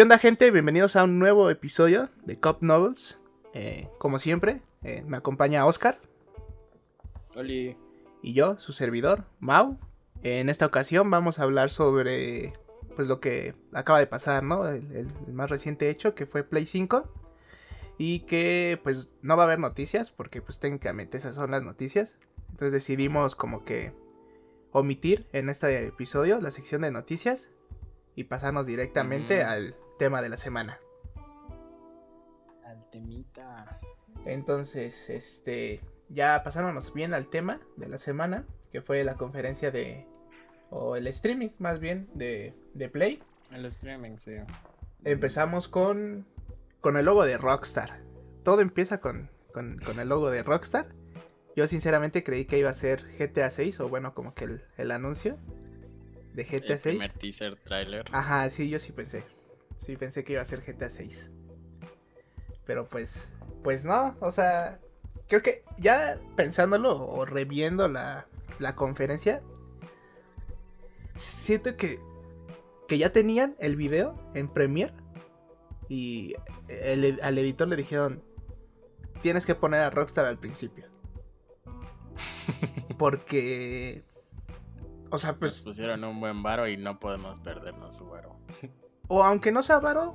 ¿Qué onda gente? Bienvenidos a un nuevo episodio de Cop Novels. Eh, como siempre, eh, me acompaña Oscar. Oli. Y yo, su servidor, Mau. En esta ocasión vamos a hablar sobre pues lo que acaba de pasar, ¿no? El, el más reciente hecho que fue Play 5. Y que pues no va a haber noticias porque pues técnicamente esas son las noticias. Entonces decidimos como que omitir en este episodio la sección de noticias y pasarnos directamente al tema de la semana. Al temita. Entonces, este, ya pasándonos bien al tema de la semana, que fue la conferencia de, o el streaming más bien, de, de Play. El streaming, sí. Empezamos con, con el logo de Rockstar. Todo empieza con, con, con el logo de Rockstar. Yo sinceramente creí que iba a ser GTA 6, o bueno, como que el, el anuncio de GTA 6. El primer teaser trailer. Ajá, sí, yo sí pensé. Sí, pensé que iba a ser GTA 6. Pero pues, pues no, o sea, creo que ya pensándolo o reviendo la, la conferencia, siento que, que ya tenían el video en Premiere y el, al editor le dijeron, tienes que poner a Rockstar al principio. Porque... O sea, pues... Nos pusieron un buen varo y no podemos perdernos su varo. O aunque no sea varo,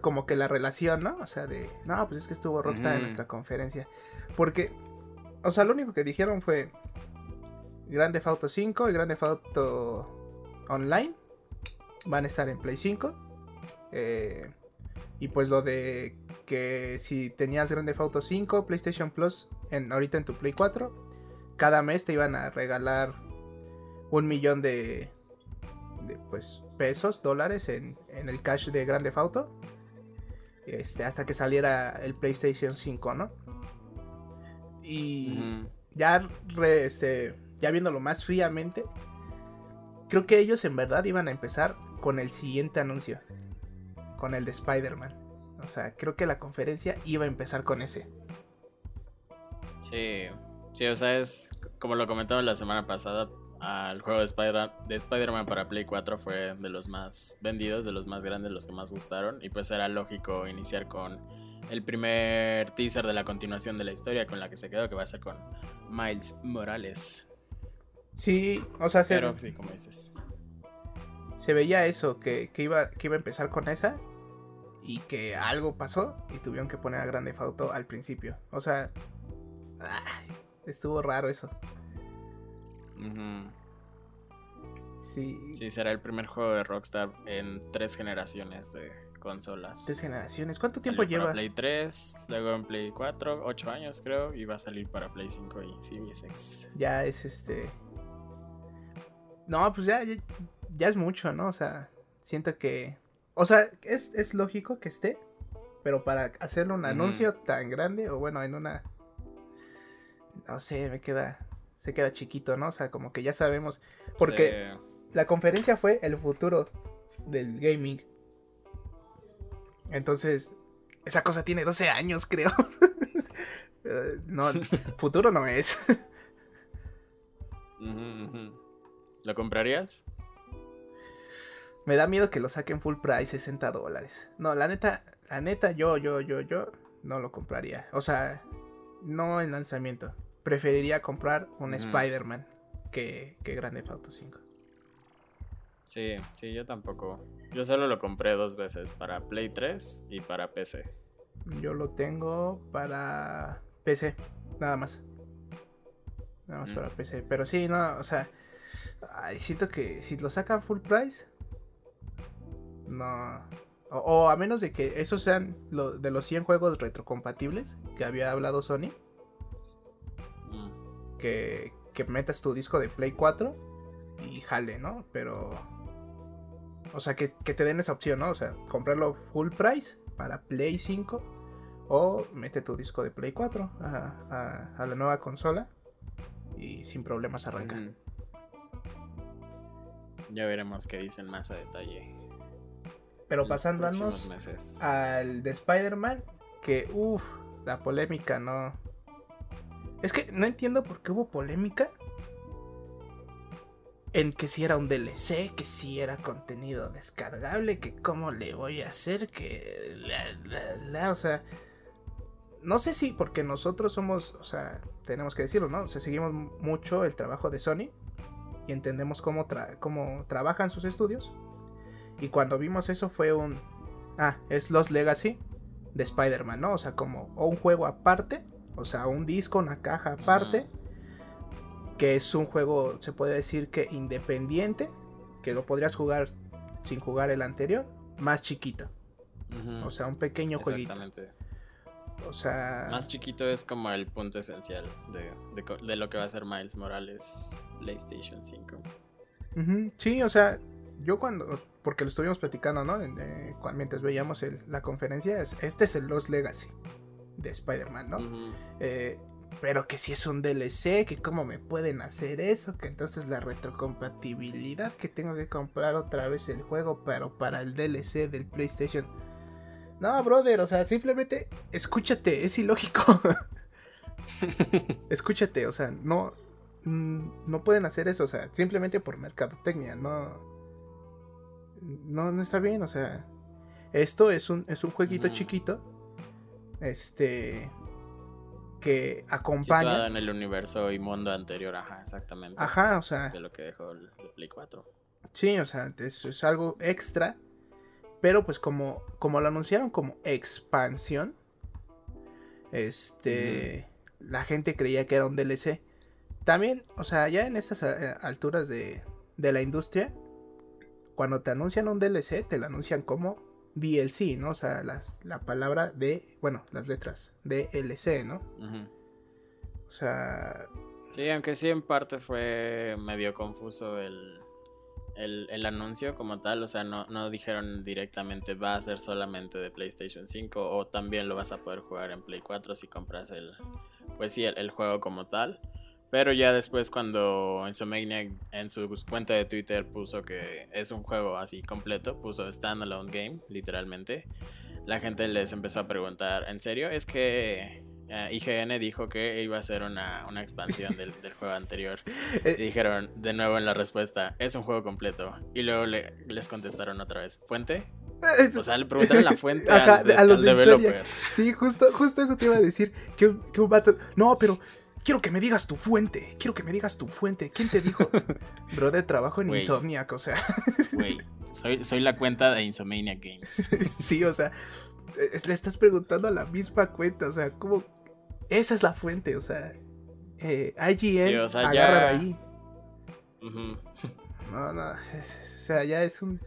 como que la relación, ¿no? O sea, de, no, pues es que estuvo Rockstar mm. en nuestra conferencia. Porque, o sea, lo único que dijeron fue Grande Auto 5 y Grande Auto Online van a estar en Play 5. Eh, y pues lo de que si tenías Grande Auto 5, PlayStation Plus, en, ahorita en tu Play 4, cada mes te iban a regalar un millón de, de pues pesos, dólares en, en el cash de Grande Auto. Este, hasta que saliera el PlayStation 5, ¿no? Y ya, este, ya viéndolo más fríamente, creo que ellos en verdad iban a empezar con el siguiente anuncio, con el de Spider-Man. O sea, creo que la conferencia iba a empezar con ese. Sí, sí, o sea, es como lo comentamos la semana pasada, al juego de Spider-Man de Spider para Play 4 fue de los más vendidos, de los más grandes, los que más gustaron. Y pues era lógico iniciar con el primer teaser de la continuación de la historia con la que se quedó, que va a ser con Miles Morales. Sí, o sea, se, sí, como dices. Se veía eso, que, iba, que iba a empezar con esa y que algo pasó y tuvieron que poner a Grande Auto al principio. O sea, estuvo raro eso. Sí. Sí, será el primer juego de Rockstar en tres generaciones de consolas. Tres generaciones. ¿Cuánto tiempo lleva? Para Play 3, luego en Play 4, 8 años creo, y va a salir para Play 5 y Series X. Ya es este. No, pues ya, ya, es mucho, ¿no? O sea, siento que. O sea, es, es lógico que esté, pero para hacerle un anuncio tan grande, o bueno, en una. No sé, me queda se queda chiquito, ¿no? O sea, como que ya sabemos. Porque la conferencia fue el futuro del gaming. Entonces, esa cosa tiene 12 años, creo. Eh, no, futuro no es. ¿Lo comprarías? Me da miedo que lo saquen full price, 60 dólares. No, la neta, la neta, yo, yo, yo, yo, no lo compraría. O sea, no en lanzamiento preferiría comprar un Spider-Man que, que Grande Auto 5. Sí, sí, yo tampoco. Yo solo lo compré dos veces, para Play 3 y para PC. Yo lo tengo para PC, nada más. Nada más para PC. Pero sí, no, o sea, siento que si lo sacan full price, no. O, a menos de que esos sean de los 100 juegos retrocompatibles que había hablado Sony que, metas tu disco de Play 4 y jale, ¿no? Pero. O sea, que, te den esa opción, ¿no? O sea, comprarlo full price para Play 5 o mete tu disco de Play 4 a, la nueva consola y sin problemas arranca. Ya veremos qué dicen más a detalle. Pero pasándonos al de Spider-Man, que uff, la polémica no, es que no entiendo por qué hubo polémica. en que si era un DLC, que si era contenido descargable, que cómo le voy a hacer, que... o sea, no sé si porque nosotros somos, o sea, tenemos que decirlo, ¿no? O sea, seguimos mucho el trabajo de Sony y entendemos cómo, cómo trabajan sus estudios. Y cuando vimos eso fue un... Ah, es Lost Legacy de Spider-Man, ¿no? O sea, como o un juego aparte, o sea, un disco, una caja aparte que es un juego, se puede decir que independiente, que lo podrías jugar sin jugar el anterior, más chiquito. O sea, un pequeño jueguito. O sea... Más chiquito es como el punto esencial de, lo que va a ser Miles Morales PlayStation 5. Sí, o sea, yo cuando... Porque lo estuvimos platicando, ¿no? Eh, mientras veíamos la conferencia, este es el Lost Legacy de Spider-Man, ¿no? pero que si es un DLC, que cómo me pueden hacer eso, que entonces la retrocompatibilidad, que tengo que comprar otra vez el juego, pero para el DLC del PlayStation. No, brother, o sea, simplemente escúchate, es ilógico. escúchate, o sea, no, mm, no pueden hacer eso, o sea, simplemente por mercadotecnia, no, no, no está bien, o sea, esto es un, es un jueguito chiquito, este, que acompaña. en el universo y mundo anterior, ajá, exactamente. Ajá, o sea. De lo que dejó el Play 4. Sí, o sea, es, es algo extra. Pero pues como, como lo anunciaron como expansión, este, la gente creía que era un DLC. También, o sea, ya en estas eh, alturas de, de la industria, cuando te anuncian un DLC, te lo anuncian como DLC, ¿no? O sea, las, la palabra de, bueno, las letras DLC, ¿no? O sea... Sí, aunque sí en parte fue medio confuso el, el, anuncio como tal, o sea, no, no, dijeron directamente va a ser solamente de PlayStation 5 o también lo vas a poder jugar en Play 4 si compras el, pues sí, el juego como tal. Pero ya después cuando Insomniac en su cuenta de Twitter puso que es un juego así completo, puso standalone game, literalmente, la gente les empezó a preguntar, ¿en serio? Es que eh, IGN dijo que iba a ser una, expansión del, juego anterior. Y dijeron de nuevo en la respuesta, es un juego completo. Y luego les contestaron otra vez, ¿fuente? O sea, le preguntaron la fuente a los developer. Sí, justo, justo eso te iba a decir. Que, que un vato. No, pero Quiero que me digas tu fuente. Quiero que me digas tu fuente. ¿Quién te dijo? Bro, de trabajo en Insomniac, o sea. Güey, soy, la cuenta de Insomniac Games. sí, o sea, le estás preguntando a la misma cuenta, o sea, ¿cómo? Esa es la fuente, o sea, eh, IGN agarra de ahí. No, no, o sea, ya es un,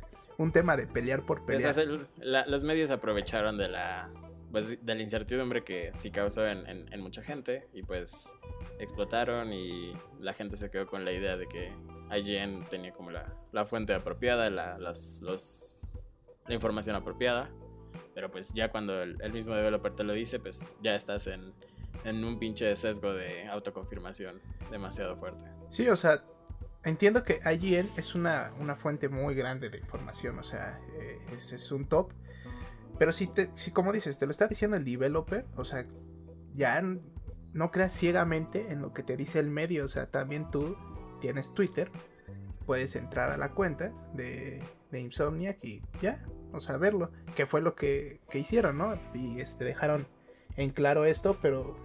tema de pelear por pelear. los medios aprovecharon de la pues, de la incertidumbre que sí causó en, mucha gente y pues explotaron y la gente se quedó con la idea de que IGN tenía como la, fuente apropiada, la, los, la información apropiada, pero pues ya cuando el, mismo developer te lo dice, pues ya estás en, un pinche sesgo de autoconfirmación demasiado fuerte. Sí, o sea, entiendo que IGN es una, fuente muy grande de información, o sea, eh, es, es un top pero si, te, si como dices, te lo está diciendo el developer, o sea, ya no creas ciegamente en lo que te dice el medio, o sea, también tú tienes Twitter, puedes entrar a la cuenta de, de Insomniac y ya, o sea, verlo, que fue lo que, que hicieron, ¿no? Y este, dejaron en claro esto, pero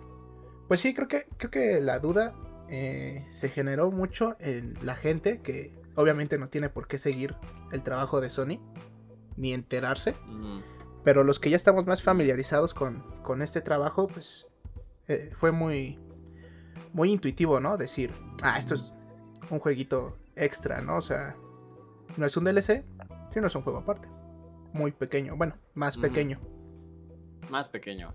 pues sí, creo que, creo que la duda eh, se generó mucho en la gente que obviamente no tiene por qué seguir el trabajo de Sony, ni enterarse. Pero los que ya estamos más familiarizados con, este trabajo, pues eh, fue muy, muy intuitivo, ¿no? Decir, ah, esto es un jueguito extra, ¿no? O sea, no es un DLC, sino es un juego aparte. Muy pequeño, bueno, más pequeño. Más pequeño.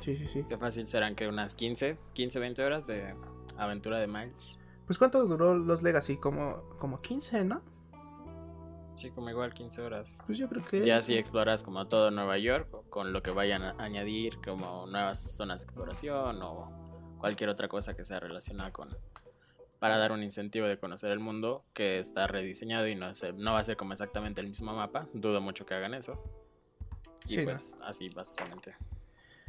Sí, sí, sí. Qué fácil serán que unas 15, 15, 20 horas de aventura de Miles. Pues cuánto duró los Legacy, como, como 15, ¿no? Sí, como igual 15 horas. Pues yo creo que. Ya si exploras como todo Nueva York, con lo que vayan a añadir, como nuevas zonas de exploración o cualquier otra cosa que sea relacionada con. Para dar un incentivo de conocer el mundo que está rediseñado y no, no va a ser como exactamente el mismo mapa. Dudo mucho que hagan eso. Y pues así, básicamente.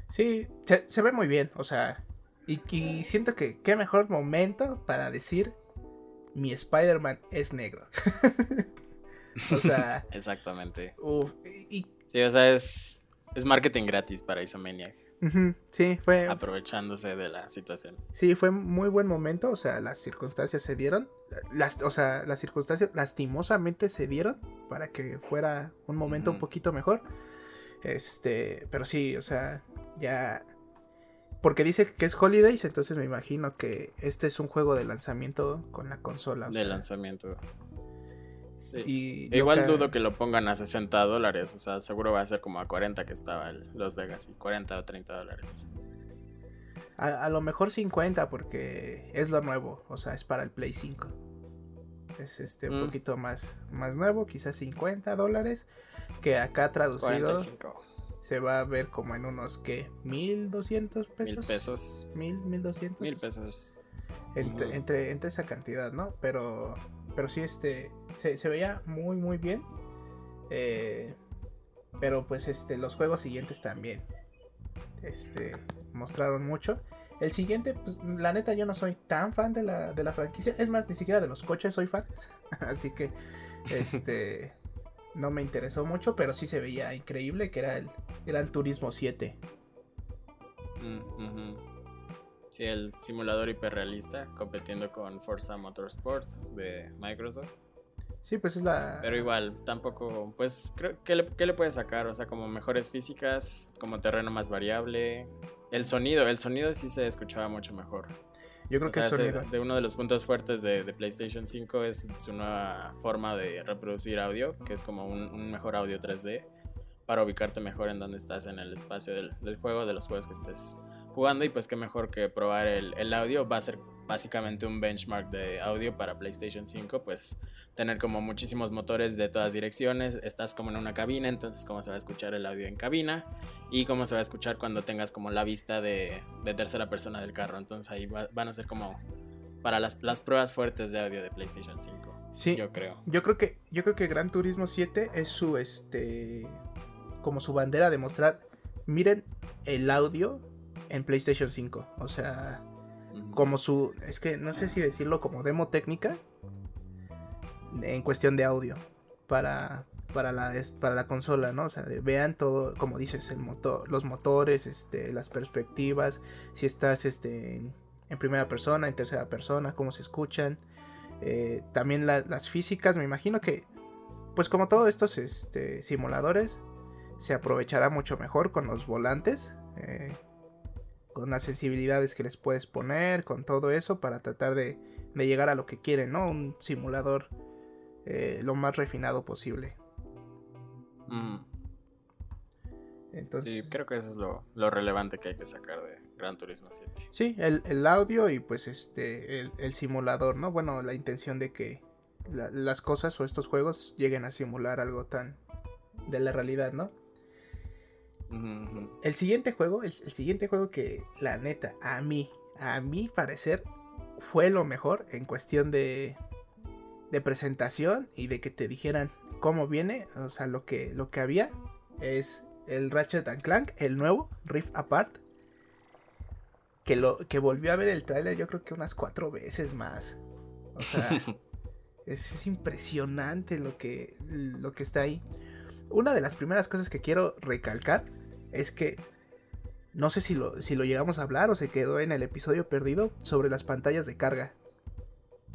Sí, se, ve muy bien, o sea. Y, y siento que qué mejor momento para decir mi Spider-Man es negro. o sea. Exactamente. Uf, y... Sí, o sea, es, es marketing gratis para Isomaniac. Sí, fue. Aprovechándose de la situación. Sí, fue muy buen momento. O sea, las circunstancias se dieron. Las, o sea, las circunstancias lastimosamente se dieron para que fuera un momento un poquito mejor. Este, pero sí, o sea, ya. Porque dice que es Holidays, entonces me imagino que este es un juego de lanzamiento con la consola. De lanzamiento. Igual dudo que lo pongan a 60 dólares, o sea, seguro va a ser como a 40 que estaba los Legacy, 40 o 30 dólares. A, lo mejor 50 porque es lo nuevo, o sea, es para el Play 5. Es este un mm. poquito más, más nuevo, quizás 50 dólares, que acá traducido se va a ver como en unos que 1200 pesos. Mil pesos. Mil, 1200. Mil pesos. Entre, entre, entre esa cantidad, ¿no? Pero pero sí, este, se, veía muy, muy bien. Eh, pero pues este, los juegos siguientes también. Este, mostraron mucho. El siguiente, pues la neta yo no soy tan fan de la, de la franquicia. Es más, ni siquiera de los coches soy fan. Así que, este, no me interesó mucho, pero sí se veía increíble que era el Gran Turismo 7. Sí, el simulador hiperrealista compitiendo con Forza Motorsport de Microsoft. Sí, pues es la... Pero igual, tampoco, pues, creo que le, ¿qué le puede sacar? O sea, como mejores físicas, como terreno más variable. El sonido, el sonido sí se escuchaba mucho mejor. Yo creo que el sonido. De uno de los puntos fuertes de, PlayStation 5 es su nueva forma de reproducir audio, que es como un, mejor audio 3D para ubicarte mejor en donde estás en el espacio del, del juego, de los juegos que estés jugando y pues qué mejor que probar el, audio. Va a ser básicamente un benchmark de audio para PlayStation 5, pues tener como muchísimos motores de todas direcciones, estás como en una cabina, entonces cómo se va a escuchar el audio en cabina y cómo se va a escuchar cuando tengas como la vista de, tercera persona del carro, entonces ahí van a ser como para las, las, pruebas fuertes de audio de PlayStation 5. Sí, yo creo. Yo creo que yo creo que Gran Turismo 7 es su este como su bandera de mostrar, miren el audio en PlayStation 5. O sea, como su. Es que no sé si decirlo como demo técnica. En cuestión de audio. Para, para, la, para la consola, ¿no? O sea, vean todo, como dices, el motor, los motores, este, las perspectivas. Si estás este, en, primera persona, en tercera persona, cómo se escuchan. Eh, también las físicas, me imagino que. Pues como todos estos este, simuladores, se aprovechará mucho mejor con los volantes. Eh, con las sensibilidades que les puedes poner, con todo eso para tratar de, llegar a lo que quieren, ¿no? Un simulador eh, lo más refinado posible. Mm. Entonces, sí, creo que eso es lo, relevante que hay que sacar de Gran Turismo 7. Sí, el, audio y pues este, el, simulador, ¿no? Bueno, la intención de que las cosas o estos juegos lleguen a simular algo tan de la realidad, ¿no? El siguiente juego, el, siguiente juego que la neta, a mí, a mi parecer, fue lo mejor en cuestión de, de presentación y de que te dijeran cómo viene, o sea, lo que, lo que había es el Ratchet and Clank, el nuevo, Rift Apart, que, lo, que volvió a ver el tráiler yo creo que unas cuatro veces más. O sea, es, es, impresionante lo que, lo que está ahí. Una de las primeras cosas que quiero recalcar es que no sé si lo, si lo llegamos a hablar o se quedó en el episodio perdido sobre las pantallas de carga.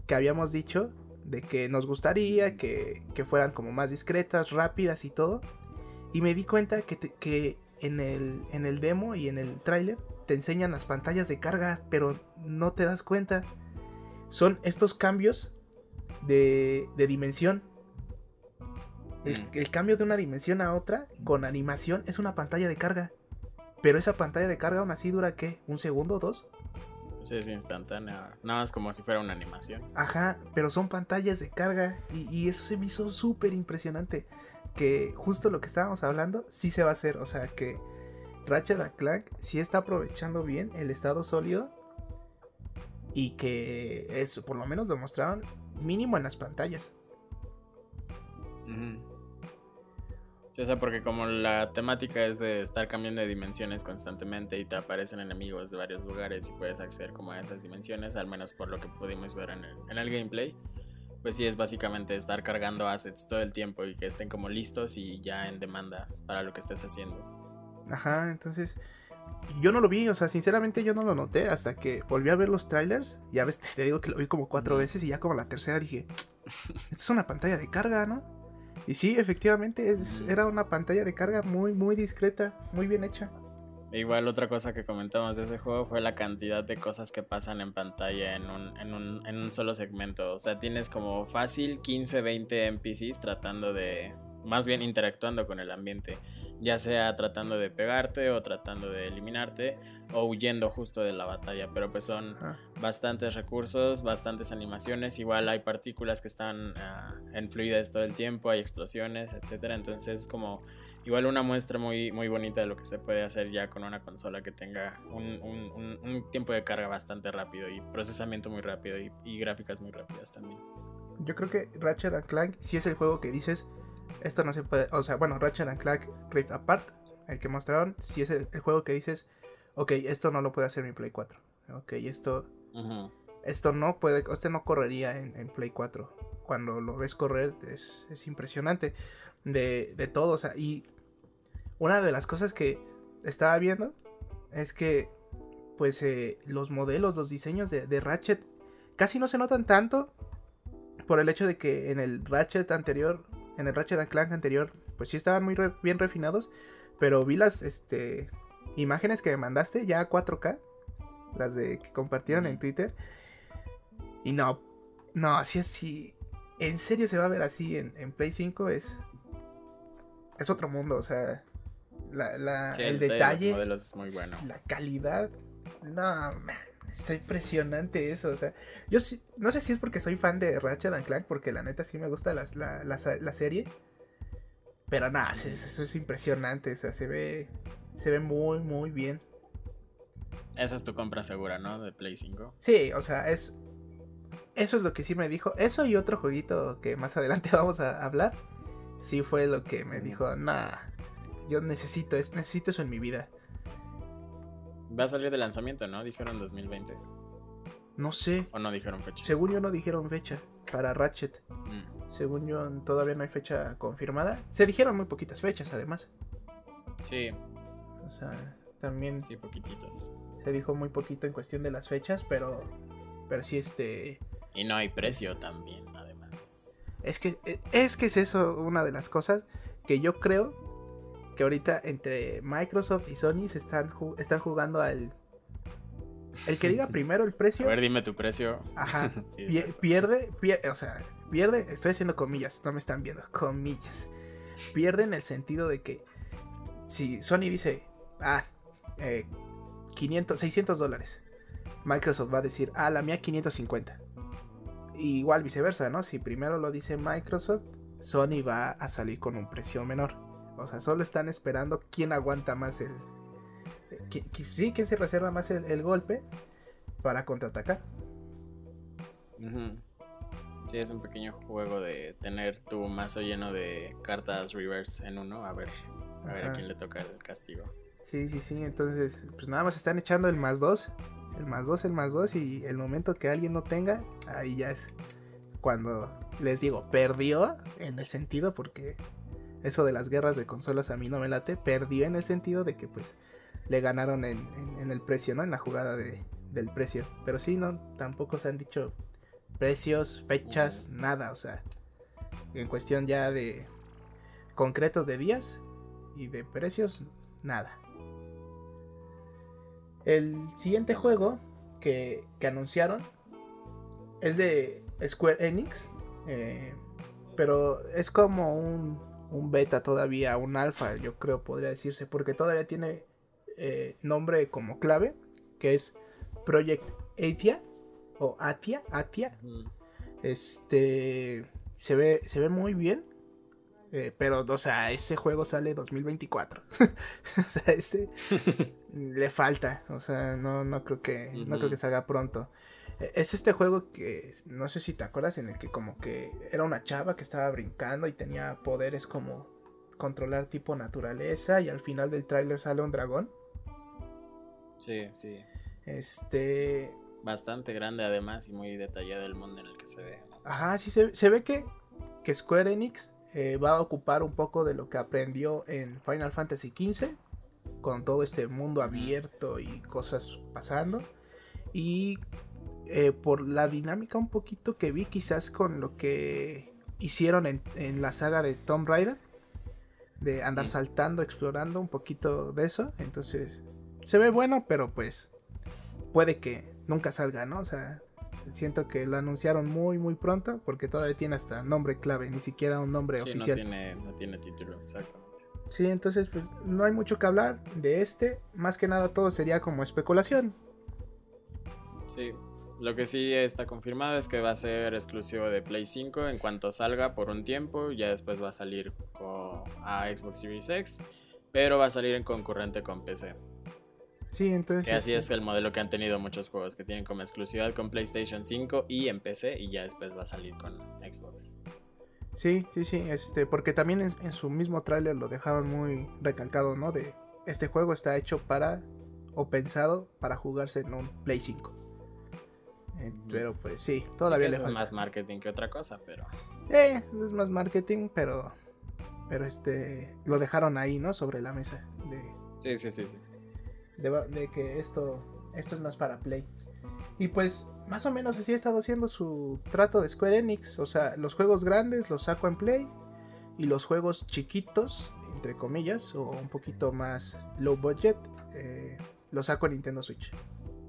Que habíamos dicho de que nos gustaría que, fueran como más discretas, rápidas y todo. Y me di cuenta que, que en, el, en el demo y en el tráiler te enseñan las pantallas de carga, pero no te das cuenta. Son estos cambios de, de dimensión Mm. El, cambio de una dimensión a otra con animación es una pantalla de carga. Pero esa pantalla de carga aún así dura ¿qué? ¿Un segundo? ¿Dos? Sí, es instantánea. Nada más como si fuera una animación. Ajá, pero son pantallas de carga. Y, eso se me hizo súper impresionante. Que justo lo que estábamos hablando, sí se va a hacer. O sea que Ratchet Clank sí está aprovechando bien el estado sólido. Y que eso, por lo menos lo mostraron mínimo en las pantallas. O sea, porque como la temática es de estar cambiando de dimensiones constantemente y te aparecen enemigos de varios lugares y puedes acceder como a esas dimensiones, al menos por lo que pudimos ver en el, en el gameplay, pues sí es básicamente estar cargando assets todo el tiempo y que estén como listos y ya en demanda para lo que estés haciendo. Ajá, entonces yo no lo vi, o sea, sinceramente yo no lo noté hasta que volví a ver los trailers. Ya ves, te digo que lo vi como cuatro veces y ya como la tercera dije, esto es una pantalla de carga, ¿no? Y sí, efectivamente, era una pantalla de carga muy, muy discreta, muy bien hecha. E igual otra cosa que comentamos de ese juego fue la cantidad de cosas que pasan en pantalla en un, en un, en un solo segmento. O sea, tienes como fácil 15, 20 NPCs tratando de, más bien interactuando con el ambiente, ya sea tratando de pegarte o tratando de eliminarte o huyendo justo de la batalla, pero pues son bastantes recursos, bastantes animaciones, igual hay partículas que están uh, en fluidez todo el tiempo, hay explosiones, etcétera, entonces es como igual una muestra muy, muy bonita de lo que se puede hacer ya con una consola que tenga un, un, tiempo de carga bastante rápido y procesamiento muy rápido y, y gráficas muy rápidas también. Yo creo que Ratchet Clank si es el juego que dices esto no se puede, o sea, bueno, Ratchet and Clank Rift Apart, el que mostraron, si es el, juego que dices, ok, esto no lo puede hacer mi Play 4. Ok, esto, esto no puede, este no correría en, Play 4. Cuando lo ves correr es, impresionante de, de todo, o sea, y una de las cosas que estaba viendo es que pues eh, los modelos, los diseños de, de, Ratchet casi no se notan tanto por el hecho de que en el Ratchet anterior en el Ratchet Clank anterior, pues sí estaban muy bien refinados. Pero vi las este, imágenes que me mandaste ya a 4K. Las de que compartieron en Twitter. Y no, no, así así. En serio se va a ver así en, Play 5. Es. Es otro mundo, o sea. La, el, detalle. muy bueno. La calidad. No, man. Está impresionante eso, o sea, yo no sé si es porque soy fan de Ratchet and Clank, porque la neta sí me gusta la, la, serie, pero nada, eso, es impresionante, o sea, se ve, se ve muy, muy bien. Esa es tu compra segura, ¿no? De Play 5. Sí, o sea, es, eso es lo que sí me dijo, eso y otro jueguito que más adelante vamos a hablar, sí fue lo que me dijo, nah, yo necesito, necesito eso en mi vida. Va a salir de lanzamiento, ¿no? Dijeron 2020. No sé. ¿O no dijeron fecha? Según yo no dijeron fecha para Ratchet. Mm. Según yo todavía no hay fecha confirmada. Se dijeron muy poquitas fechas además. Sí. O sea, también... Sí, poquititos. Se dijo muy poquito en cuestión de las fechas, pero... Pero sí este... Y no hay precio también, además. Es que, es que es eso una de las cosas que yo creo que ahorita entre Microsoft y Sony se están, están jugando al... El que diga primero el precio... A ver, dime tu precio. Ajá. pierde, pierde, o sea, pierde, estoy haciendo comillas, no me están viendo, comillas. Pierde en el sentido de que si Sony dice, ah, 500, 600 dólares, Microsoft va a decir, ah, la mía 550. igual viceversa, ¿no? Si primero lo dice Microsoft, Sony va a salir con un precio menor. O sea, solo están esperando quién aguanta más el. sí, quién se reserva más el, golpe para contraatacar. Sí, es un pequeño juego de tener tu mazo lleno de cartas reverse en uno. A ver, a ver a quién le toca el castigo. Sí, sí, sí. Entonces, pues nada más están echando el más dos. El más dos, el más dos. Y el momento que alguien no tenga, ahí ya es cuando les digo, perdió en el sentido porque eso de las guerras de consolas a mí no me late. Perdió en el sentido de que pues le ganaron en, el precio, ¿no? En la jugada del precio. Pero sí, no, tampoco se han dicho precios, fechas, nada. O sea, en cuestión ya de concretos de días y de precios, nada. El siguiente juego que, anunciaron es de Square Enix. Eh, pero es como un un beta todavía, un alfa, yo creo podría decirse, porque todavía tiene eh, nombre como clave, que es Project Atia o Atia, Atia. Este se ve, se ve muy bien. Eh, pero, o sea, ese juego sale 2024. o sea, este le falta. O sea, no, no creo que. No creo que salga pronto. E, es este juego que no sé si te acuerdas en el que como que era una chava que estaba brincando y tenía poderes como controlar tipo naturaleza y al final del tráiler sale un dragón. Sí, sí. Este... Bastante grande además y muy detallado el mundo en el que se ve. Ajá, sí se, ve que, que Square Enix eh, va a ocupar un poco de lo que aprendió en Final Fantasy XV, con todo este mundo abierto y cosas pasando. Y eh, por la dinámica un poquito que vi quizás con lo que hicieron en, en la saga de Tomb Raider, de andar saltando, explorando un poquito de eso. Entonces, se ve bueno, pero pues puede que nunca salga, ¿no? O sea, siento que lo anunciaron muy, muy pronto porque todavía tiene hasta nombre clave, ni siquiera un nombre sí, oficial. No tiene, no tiene título, exactamente. Sí, entonces pues no hay mucho que hablar de este. Más que nada todo sería como especulación. Sí, lo que sí está confirmado es que va a ser exclusivo de Play 5 en cuanto salga por un tiempo. Ya después va a salir a Xbox Series X. Pero va a salir en concurrente con PC. Sí, entonces. así es el modelo que han tenido muchos juegos que tienen como exclusividad con PlayStation 5 y en PC. Y ya después va a salir con Xbox. Sí, sí, sí. Este, porque también en, su mismo tráiler lo dejaban muy recalcado, ¿no? De este juego está hecho para o pensado para jugarse en un Play 5. Pero pues sí, todavía le falta. Es más marketing que otra cosa, pero. Eh, es más marketing, pero. Pero este. Lo dejaron ahí, ¿no? Sobre la mesa. De, sí, sí, sí, sí. De, que esto. Esto es más para Play. Y pues, más o menos así ha estado haciendo su trato de Square Enix. O sea, los juegos grandes los saco en Play. Y los juegos chiquitos, entre comillas, o un poquito más low budget, eh, los saco en Nintendo Switch.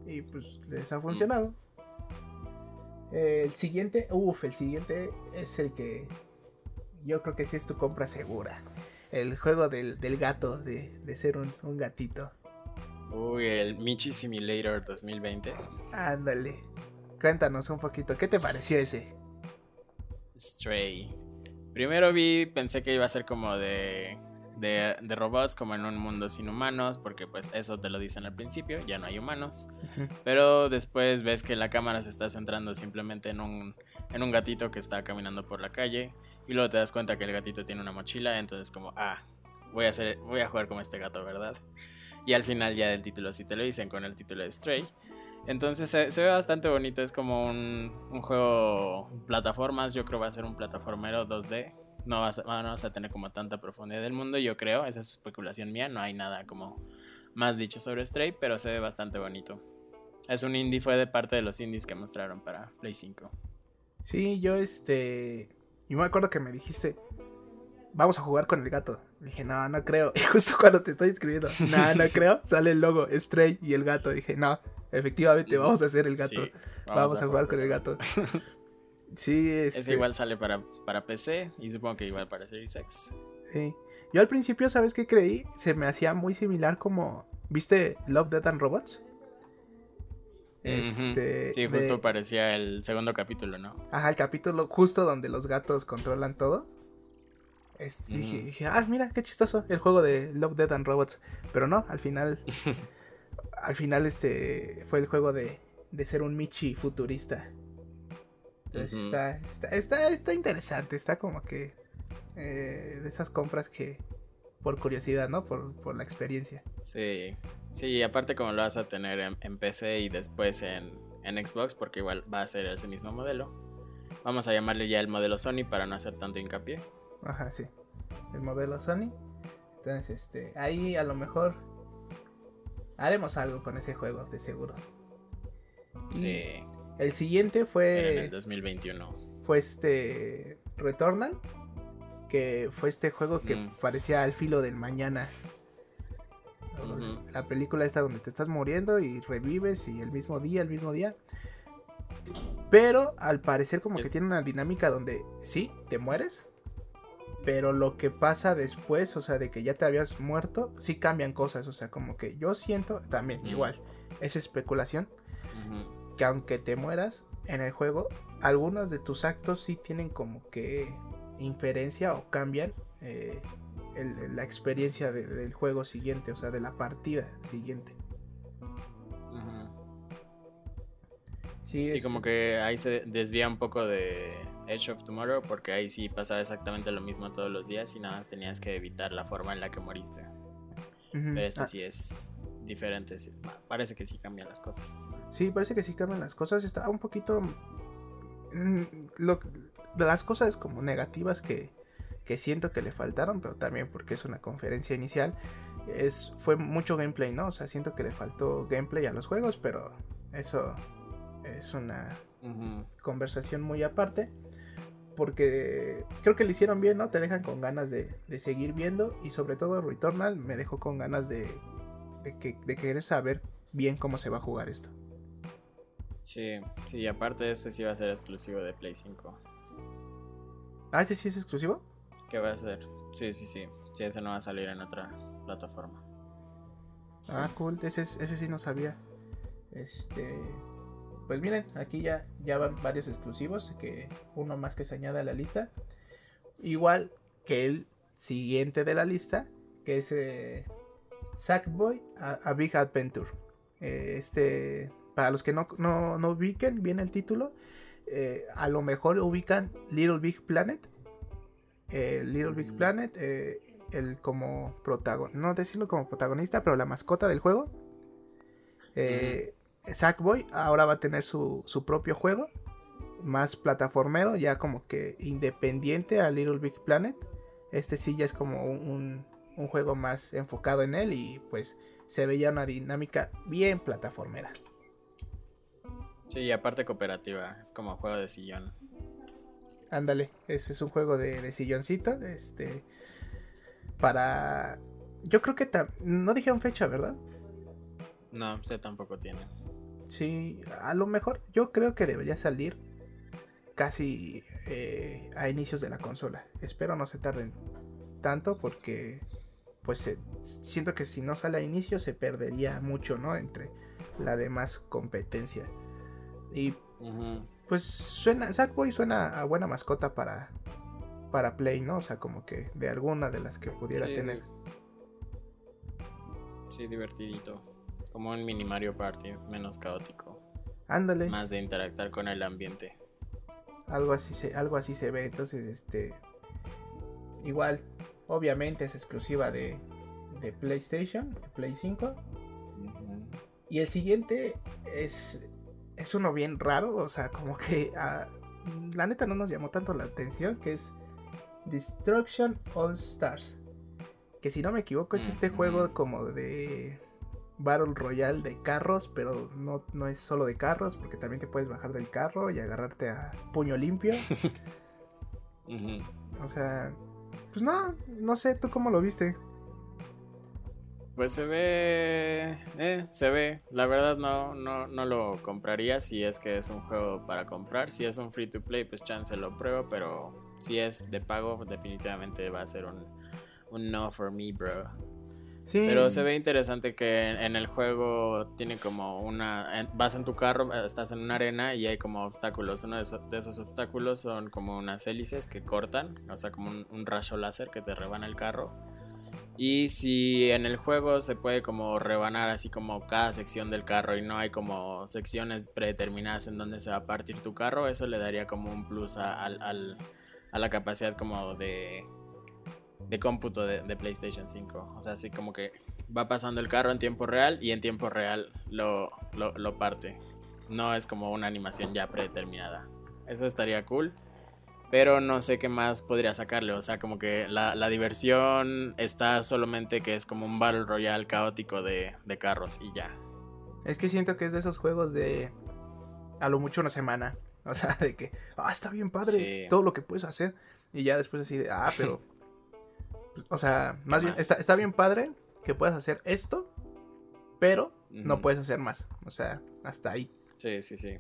Y pues les ha mm. El siguiente, uff, el siguiente es el que yo creo que sí es tu compra segura. El juego del, gato, de, ser un, gatito. Uy, el Michi Simulator 2020. Ándale. Cuéntanos un poquito, ¿qué te pareció ese? Stray. Primero vi, pensé que iba a ser como de de, robots como en un mundo sin humanos, porque pues eso te lo dicen al principio, ya no hay humanos. Pero después ves que la cámara se está centrando simplemente en un, en un gatito que está caminando por la calle y luego te das cuenta que el gatito tiene una mochila, entonces como, ah, voy a, hacer, voy a jugar como este gato, ¿verdad? Y al final ya del título sí te lo dicen con el título de Stray. Entonces se, ve bastante bonito, es como un, un juego plataformas, yo creo va a ser un plataformero 2D no vas, a, tener como tanta profundidad del mundo, yo creo, esa es especulación mía, no hay nada como más dicho sobre Stray, pero se ve bastante bonito. Es un indie, fue de parte de los indies que mostraron para Play 5. Sí, yo este... Y me acuerdo que me dijiste, vamos a jugar con el gato. Dije, no, no creo. Y justo cuando te estoy escribiendo, no, no creo, sale el logo Stray y el gato. Dije, no, efectivamente vamos a hacer el gato. vamos, a, jugar con el gato. Sí, es este igual sale para, para PC y supongo que igual para Series X. Sí. Yo al principio, ¿sabes qué creí? Se me hacía muy similar como. ¿Viste Love, Death and Robots? Este, sí, justo parecía el segundo capítulo, ¿no? Ajá, el capítulo justo donde los gatos controlan todo. Este, dije, ah, mira, qué chistoso, el juego de Love, Death and Robots. Pero no, al final, al final este fue el juego de, de ser un Michi futurista está, está, está, interesante, está como que eh, de esas compras que por curiosidad, ¿no? Por, la experiencia. Sí, sí, aparte como lo vas a tener en, PC y después en, Xbox, porque igual va a ser ese mismo modelo. Vamos a llamarle ya el modelo Sony para no hacer tanto hincapié. Ajá, sí. El modelo Sony. Entonces, este, ahí a lo mejor haremos algo con ese juego, de seguro. Sí. El siguiente fue. En el 2021. Fue este. Returnal. Que fue este juego que mm. parecía al filo del mañana. La película esta donde te estás muriendo y revives y el mismo día, el mismo día. Pero al parecer como que tiene una dinámica donde sí, te mueres. Pero lo que pasa después, o sea, de que ya te habías muerto, sí cambian cosas. O sea, como que yo siento también, mm. igual, es especulación que aunque te mueras en el juego, algunos de tus actos sí tienen como que inferencia o cambian eh, la experiencia del juego siguiente, o sea, de la partida siguiente. Sí, como que ahí se desvía un poco de, Edge of Tomorrow, porque ahí sí pasaba exactamente lo mismo todos los días y nada más tenías que evitar la forma en la que moriste. Pero este ah. sí es diferente. Parece que sí cambian las cosas. Sí, parece que sí cambian las cosas. Está un poquito. Mm, lo, de las cosas como negativas que, que siento que le faltaron, pero también porque es una conferencia inicial, es, fue mucho gameplay, ¿no? O sea, siento que le faltó gameplay a los juegos, pero eso es una conversación muy aparte. Porque creo que lo hicieron bien, ¿no? Te dejan con ganas de, seguir viendo. Y sobre todo Returnal me dejó con ganas de, que, de querer saber bien cómo se va a jugar esto. Sí, sí, aparte este sí va a ser exclusivo de Play 5. Ah, ese sí es exclusivo. ¿Qué va a ser? Sí, sí, sí. Sí, ese no va a salir en otra plataforma. Ah, cool. Ese, ese sí no sabía. Este. Pues miren, aquí ya, ya van varios exclusivos. Que uno más que se añade a la lista. Igual que el siguiente de la lista. Que es eh, Sackboy a, Big Adventure. Eh, este. Para los que no, no, no ubiquen bien el título. Eh, a lo mejor ubican Little Big Planet. Little Big mm. Planet el como protagonista, no decirlo como protagonista, pero la mascota del juego. Eh, Sackboy ahora va a tener su, propio juego, más plataformero, ya como que independiente a Little Big Planet. Este sí ya es como un, un juego más enfocado en él y pues se veía una dinámica bien plataformera. Sí, y aparte cooperativa, es como juego de sillón. Ándale, ese es un juego de, de silloncito. Este, para... Yo creo que no dijeron fecha, ¿verdad? No, sé tampoco tiene. Sí, a lo mejor yo creo que debería salir casi eh, a inicios de la consola. Espero no se tarden tanto porque pues siento que si no sale a inicio se perdería mucho, ¿no? Entre la demás competencia. Y pues suena, Sackboy suena a buena mascota para, para Play, ¿no? O sea, como que de alguna de las que pudiera tener. Sí, divertidito. Como un mini Mario Party, menos caótico. Ándale. Más de interactuar con el ambiente. Algo así se, algo así se ve. Entonces, este. Igual, obviamente es exclusiva de, de PlayStation, de Play 5. Y el siguiente es, es uno bien raro, o sea, como que ah, la neta no nos llamó tanto la atención, que es Destruction All Stars. Que si no me equivoco es este juego como de Battle Royale de carros, pero no, no es solo de carros, porque también te puedes bajar del carro y agarrarte a puño limpio. O sea, pues no, no sé, ¿tú cómo lo viste? Pues se ve, eh, se ve. La verdad no, no, no lo compraría si es que es un juego para comprar. Si es un free to play, pues chance lo pruebo, pero si es de pago, definitivamente va a ser un, un no for me, bro. Sí. Pero se ve interesante que en el juego tiene como una... Vas en tu carro, estás en una arena y hay como obstáculos. Uno de esos, obstáculos son como unas hélices que cortan, o sea, como un, rayo láser que te rebana el carro. Y si en el juego se puede como rebanar así como cada sección del carro y no hay como secciones predeterminadas en donde se va a partir tu carro, eso le daría como un plus al, a la capacidad como de, de cómputo de, PlayStation 5. O sea, así como que va pasando el carro en tiempo real y en tiempo real lo, lo, parte. No es como una animación ya predeterminada. Eso estaría cool. Pero no sé qué más podría sacarle. O sea, como que la, la diversión está solamente que es como un Battle Royale caótico de, de, carros y ya. Es que siento que es de esos juegos de a lo mucho una semana. O sea, de que, ah, está bien padre todo lo que puedes hacer. Y ya después así de, ah, pero... Pues, o sea, más bien, está, está, bien padre que puedas hacer esto, pero no puedes hacer más. O sea, hasta ahí. Sí, sí, sí.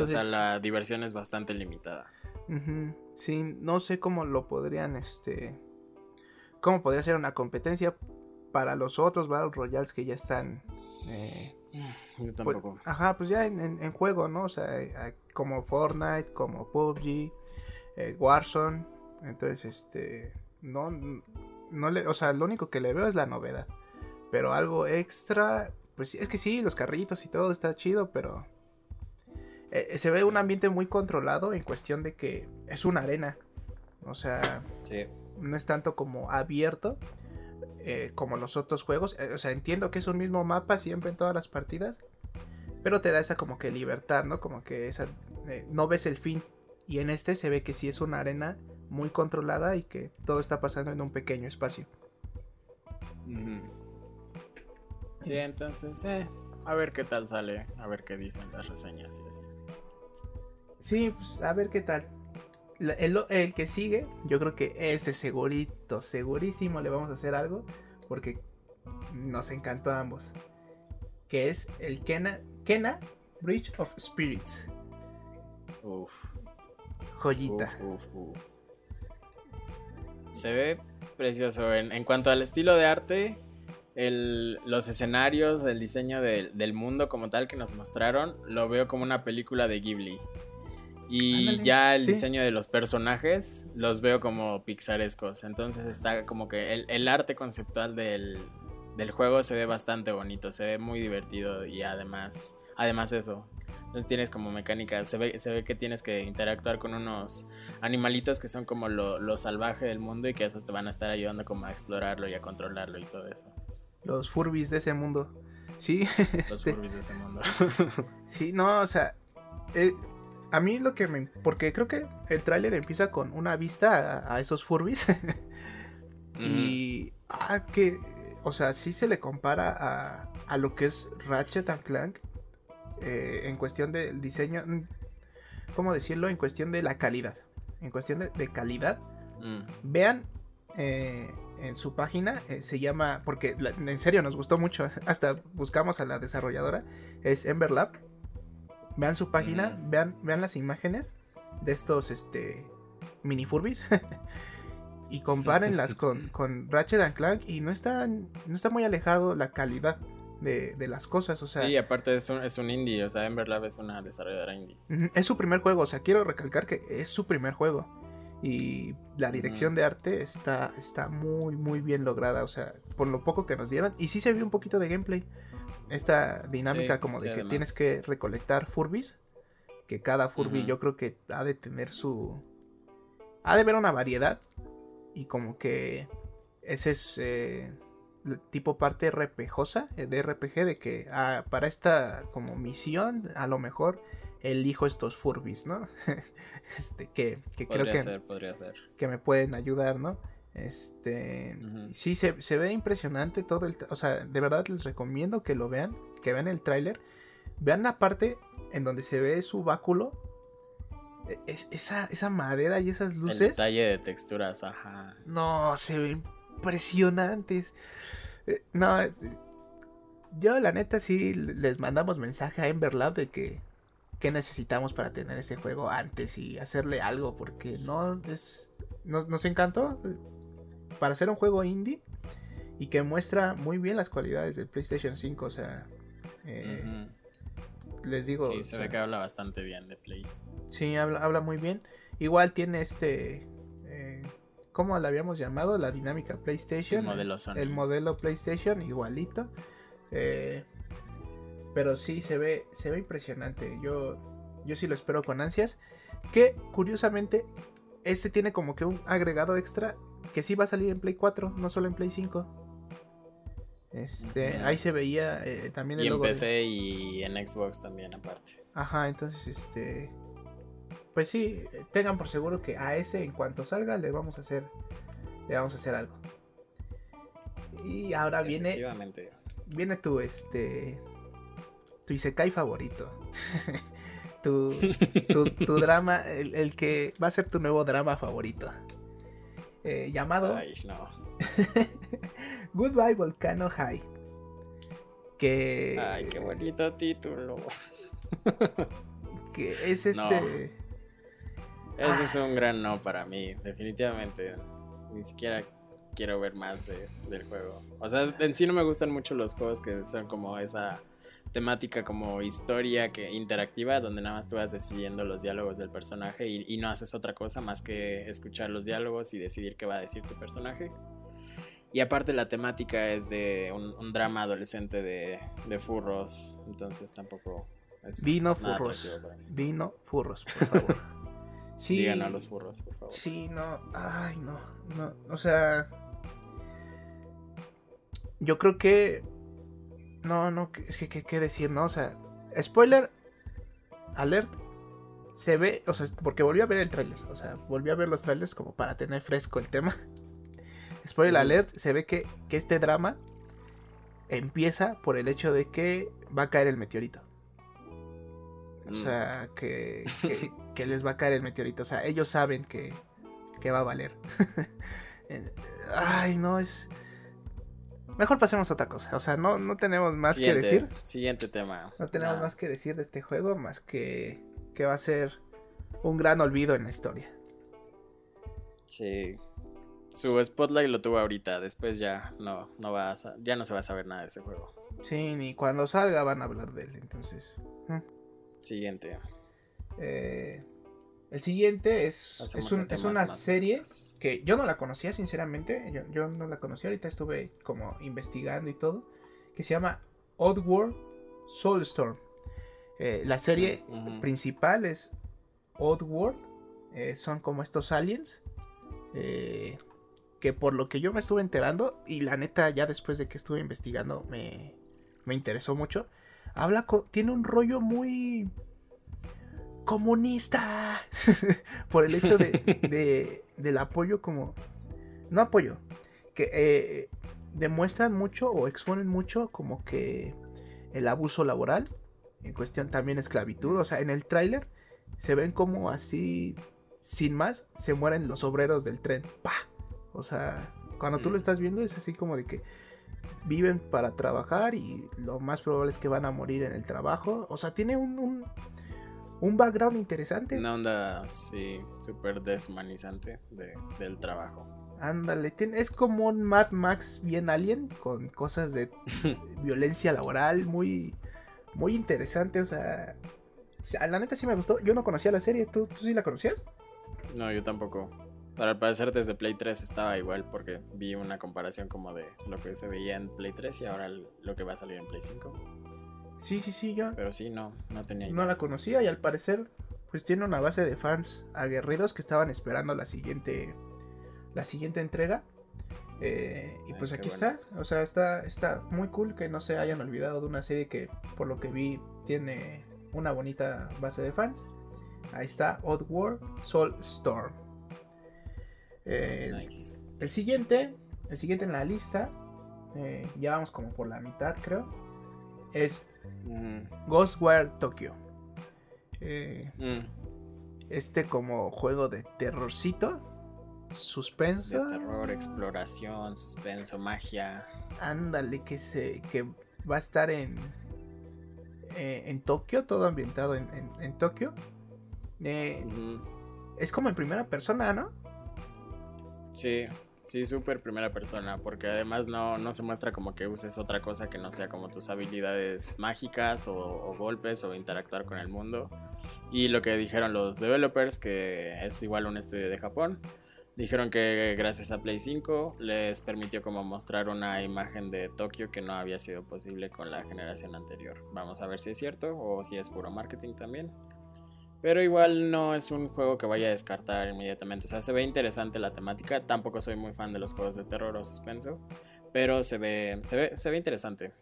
o sea, la diversión es bastante limitada. Sí, no sé cómo lo podrían, este... Cómo podría ser una competencia para los otros Battle Royales que ya están... Eh, yo tampoco. ajá, pues ya en, juego, ¿no? O sea, eh, como Fortnite, como PUBG, eh, Warzone. Entonces, este. No, no le. O sea, lo único que le veo es la novedad. Pero algo extra. Pues es que sí, los carritos y todo está chido, pero. eh, se ve un ambiente muy controlado en cuestión de que es una arena. O sea, no es tanto como abierto eh, como los otros juegos. Eh, o sea, entiendo que es un mismo mapa siempre en todas las partidas. Pero te da esa como que libertad, ¿no? Como que esa... no ves el fin. Y en este se ve que sí es una arena muy controlada y que todo está pasando en un pequeño espacio. Sí, entonces, eh, a ver qué tal sale, a ver qué dicen las reseñas y así. Sí, pues a ver qué tal. El, que sigue, yo creo que este segurito, segurísimo le vamos a hacer algo. Porque nos encantó a ambos. Que es el Kena, Kena Bridge of Spirits. Uf. Joyita. Uf, uf, Se ve precioso. En, en, cuanto al estilo de arte, el, los escenarios, el diseño del mundo como tal que nos mostraron, lo veo como una película de Ghibli. Y ya el diseño de los personajes los veo como pixarescos. Entonces está como que el, arte conceptual del, juego se ve bastante bonito, se ve muy divertido y además, además eso. Entonces tienes como mecánica, se ve, se ve que tienes que interactuar con unos animalitos que son como lo, lo salvaje del mundo y que esos te van a estar ayudando como a explorarlo y a controlarlo y todo eso. Los furbis de ese mundo. Sí. Los este furbis de ese mundo. sí, no, o sea... Eh, a mí lo que me. Porque creo que el tráiler empieza con una vista a, esos Furbis. y. Ah, que. O sea, sí se le compara a, a lo que es Ratchet and Clank. Eh, en cuestión del diseño. Mm, ¿Cómo decirlo? En cuestión de la calidad. En cuestión de, calidad. Mm. Vean. Eh, en su página eh, se llama. Porque en serio nos gustó mucho. Hasta buscamos a la desarrolladora. Es Emberlab Vean su página, vean, vean las imágenes de estos este, mini Furbis. y compárenlas con, con Ratchet and Clank. Y no está, no está muy alejado la calidad de, las cosas. O sea, sí, aparte es un, es un indie. O sea, Emberlab es una desarrolladora indie. Es su primer juego. O sea, quiero recalcar que es su primer juego. Y la dirección de arte está, está muy, muy bien lograda. O sea, por lo poco que nos dieron. Y sí se vio un poquito de gameplay esta dinámica como de que tienes que recolectar furbis. Que cada furby yo creo que ha de tener su... Ha de haber una variedad. Y como que ese es eh, tipo parte RPGosa, eh, de RPG, de que ah, para esta como misión a lo mejor elijo estos furbis, ¿no? este, que, creo que, podría ser. que me pueden ayudar, ¿no? Este, sí, se, ve impresionante todo el... O sea, de verdad les recomiendo que lo vean, que vean el tráiler. Vean la parte en donde se ve su báculo. E, es, esa, esa madera y esas luces. El detalle de texturas, ajá. No, se ven impresionantes. Eh, no, eh, yo la neta sí les mandamos mensaje a Emberlab de que, que necesitamos para tener ese juego antes y hacerle algo, porque no es... Nos, nos encantó para ser un juego indie y que muestra muy bien las cualidades del PlayStation 5, o sea, eh, les digo... Sí, se ve que habla bastante bien de Play. Sí, habla, habla muy bien. Igual tiene este... ¿Cómo le habíamos llamado? La dinámica PlayStation. El modelo El modelo PlayStation, igualito. Eh, pero sí, se ve, se ve impresionante. Yo, yo sí lo espero con ansias. Que curiosamente, este tiene como que un agregado extra que sí va a salir en Play 4, no solo en Play 5. Este, ahí se veía eh, también el y en PC y en Xbox también aparte. Ajá, entonces este pues sí, tengan por seguro que a ese en cuanto salga le vamos a hacer le vamos a hacer algo. Y ahora viene viene tu este tu Isekai favorito. tu, tu, drama, el que va a ser tu nuevo drama favorito. Eh, llamado Goodbye Volcano High. Que. Ay, qué bonito título. que es este. Ese es un gran no para mí, definitivamente. Ni siquiera quiero ver más del juego. O sea, en sí no me gustan mucho los juegos que son como esa temática como historia que interactiva donde nada más tú vas decidiendo los diálogos del personaje y, no haces otra cosa más que escuchar los diálogos y decidir qué va a decir tu personaje. Y aparte la temática es de un, drama adolescente de, furros, entonces tampoco es Vino furros. Vino furros, por favor. Sí. Digan a los furros, por favor. Sí, no. Ay, no. No. O sea. Yo creo que. No, no. Es que, ¿qué decir, no? O sea. Spoiler. Alert. Se ve. O sea, porque volví a ver el tráiler. O sea, volví a ver los trailers como para tener fresco el tema. Spoiler alert. Se ve que, que este drama. Empieza por el hecho de que va a caer el meteorito. O Mm. sea, que, que, que les va a caer el meteorito. O sea, ellos saben que, que va a valer. Ay, no, es... Mejor pasemos a otra cosa. O sea, no, no tenemos más siguiente, que decir. Siguiente tema. No tenemos Ah, más que decir de este juego, más que que va a ser un gran olvido en la historia. Sí. Su spotlight lo tuvo ahorita, después ya no, no va a ya no se va a saber nada de ese juego. Sí, ni cuando salga van a hablar de él. Entonces, Siguiente. eh, el siguiente es, es, un- una serie que yo no la conocía, sinceramente. Yo, yo no la conocía, ahorita estuve como investigando y todo. Que se llama Oddworld Soulstorm. Eh, la serie Ujú. principal es Oddworld. eh, son como estos aliens. eh, que por lo que yo me estuve enterando, y la neta, ya después de que estuve investigando, me, me interesó mucho. Habla, co- tiene un rollo muy comunista por el hecho de, de- del apoyo como no apoyo que eh, demuestran mucho o exponen mucho como que el abuso laboral en cuestión también esclavitud o sea en el tráiler se ven como así sin más se mueren los obreros del tren ¡Pah! o sea cuando tú Mm. lo estás viendo es así como de que viven para trabajar y lo más probable es que van a morir en el trabajo o sea tiene un, un, un background interesante Una onda, sí, súper deshumanizante de- del trabajo. Ándale, es como un Mad Max bien alien, con cosas de violencia laboral, muy, muy interesante, o sea, o sea, la neta sí me gustó, yo no conocía la serie, ¿tú, tú sí la conocías? No, yo tampoco. Para al parecer desde Play 3 estaba igual porque vi una comparación como de lo que se veía en Play 3 y ahora lo que va a salir en Play 5. Sí, sí, sí, yo Pero sí, no, no tenía idea. no la conocía y al parecer pues tiene una base de fans aguerridos que estaban esperando la siguiente, la siguiente entrega. Eh, y Ay, pues aquí bueno. está, o sea, está, está muy cool que no se hayan olvidado de una serie que por lo que vi tiene una bonita base de fans. Ahí está Oddworld Soulstorm. Eh, el- Nice. el siguiente, el siguiente en la lista, eh, ya vamos como por la mitad creo, es Ujú. Ghostwire Tokyo. Eh, Mm, este como juego de terrorcito, de suspenso. terror, exploración, suspenso, magia. Ándale, que se que va a estar en en Tokio, todo ambientado en, en- en Tokio. Es como en primera persona, ¿no? Sí, sí, súper primera persona, porque además no, no se muestra como que uses otra cosa que no sea como tus habilidades mágicas o, o golpes o interactuar con el mundo. Y lo que dijeron los developers, que es igual un estudio de Japón, dijeron que gracias a Play 5 les permitió como mostrar una imagen de Tokio que no había sido posible con la generación anterior. Vamos a ver si es cierto o si es puro marketing también. Pero igual no es un juego que vaya a descartar inmediatamente. O sea, se ve interesante la temática. Tampoco soy muy fan de los juegos de terror o suspenso. Pero se ve, se ve, se ve interesante.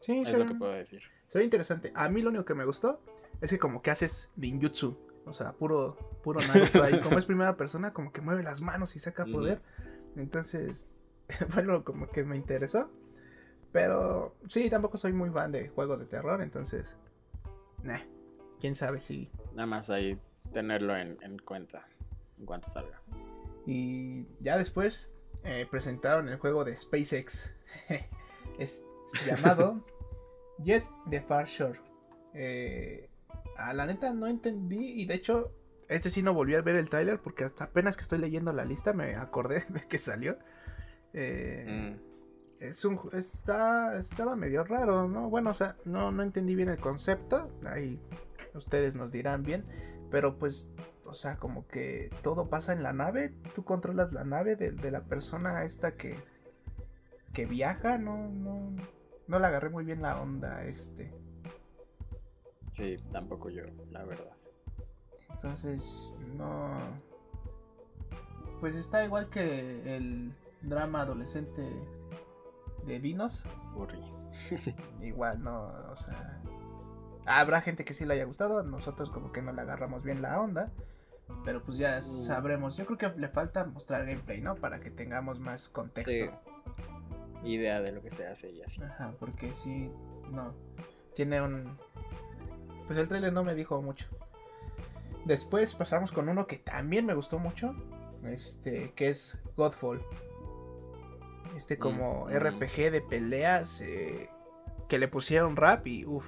Sí, Es se, lo ve, que puedo decir. se ve interesante. A mí lo único que me gustó es que como que haces ninjutsu, o sea, puro puro Naruto ahí, como es primera persona, como que mueve las manos y saca poder. Entonces, fue lo como que me interesó. Pero sí, tampoco soy muy fan de juegos de terror, entonces, nah, quién sabe si Nada más ahí tenerlo en, en cuenta en cuanto salga. Y ya después eh, presentaron el juego de SpaceX. es llamado Jet the Far Shore. Eh, a la neta no entendí y de hecho este sí no volví a ver el tráiler porque hasta apenas que estoy leyendo la lista me acordé de que salió. Eh, Mm, es un está estaba medio raro, ¿no? Bueno, o sea, no, no entendí bien el concepto. Ahí ustedes nos dirán bien. Pero pues, o sea, como que todo pasa en la nave. Tú controlas la nave de, de la persona esta que, que viaja. No, no, no le agarré muy bien la onda este. Sí, tampoco yo, la verdad. Entonces, no. Pues está igual que el drama adolescente de Dinos. Furry. igual, no, o sea. Habrá gente que sí le haya gustado, nosotros como que no le agarramos bien la onda. Pero pues ya sabremos. Yo creo que le falta mostrar gameplay, ¿no? Para que tengamos más contexto. Idea de lo que se hace y así. Ajá, porque sí, no. Tiene un... Pues el trailer no me dijo mucho. Después pasamos con uno que también me gustó mucho. Este, que es Godfall. Este como mm, mm. RPG de peleas. Eh, que le pusieron rap y uff.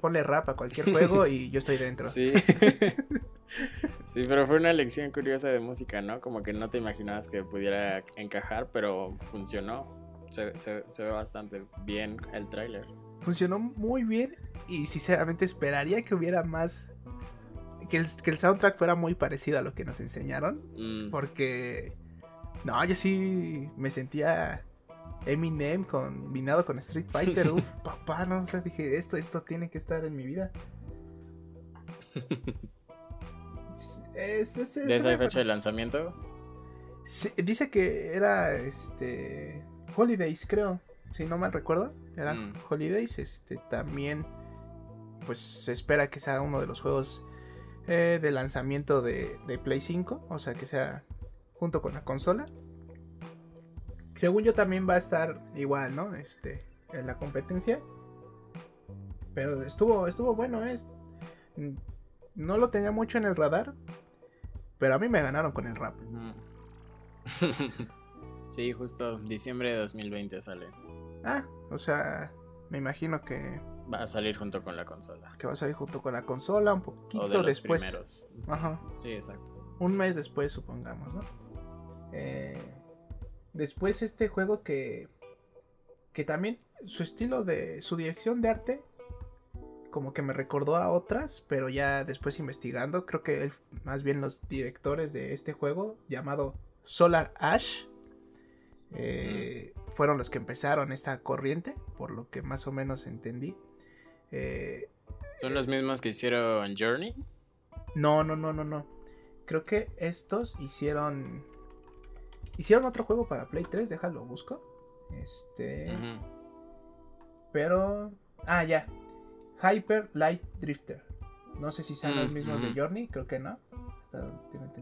Ponle rap a cualquier juego y yo estoy dentro. Sí. sí, pero fue una lección curiosa de música, ¿no? Como que no te imaginabas que pudiera encajar, pero funcionó. Se, se, se ve bastante bien el tráiler. Funcionó muy bien y sinceramente esperaría que hubiera más que el, que el, soundtrack fuera muy parecido a lo que nos enseñaron. Mm. Porque. No, yo sí me sentía Eminem combinado con Street Fighter. Uf, papá, no, o sea, dije, esto, esto tiene que estar en mi vida. es, ¿De esa fecha de lanzamiento? dice que era este. Holidays, creo. Si no mal recuerdo. Eran mm. Holidays. Este también. Pues se espera que sea uno de los juegos eh, de lanzamiento de, Play 5, o sea que sea junto con la consola. Según yo también va a estar igual, ¿no? Este, en la competencia. Pero estuvo, estuvo bueno, es. No lo tenía mucho en el radar. Pero a mí me ganaron con el rap. sí, justo diciembre de 2020 sale. Ah, o sea, me imagino que Va a salir junto con la consola. Que va a salir junto con la consola un poquito después. Primeros. Ajá. Sí, exacto. Un mes después, supongamos, ¿no? Eh, después este juego que que también su estilo de su dirección de arte como que me recordó a otras, pero ya después investigando, creo que más bien los directores de este juego llamado Solar Ash eh, fueron los que empezaron esta corriente, por lo que más o menos entendí. Eh, ¿Son los mismos que hicieron Journey? No, no, no, no, no. Creo que estos hicieron. Hicieron otro juego para Play 3, déjalo, busco. Este. Pero. Ah, ya. Hyper Light Drifter. No sé si son los mm, mismos de Journey, creo que no.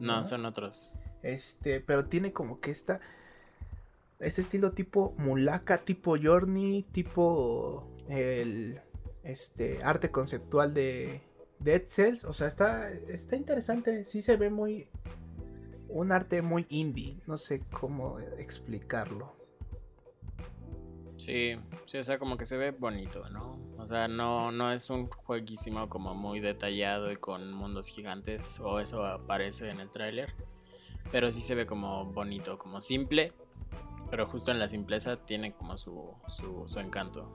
no, son otros. Este, pero tiene como que esta. Este estilo tipo Mulaka, tipo Journey, tipo. El este arte conceptual de Dead Cells. O sea, está, está interesante. Sí se ve muy. Un arte muy indie. No sé cómo explicarlo. Sí, sí, o sea, como que se ve bonito, ¿no? O sea, no, no es un jueguísimo como muy detallado y con mundos gigantes, o eso aparece en el tráiler. Pero sí se ve como bonito, como simple, pero justo en la simpleza tiene como su, su, su encanto.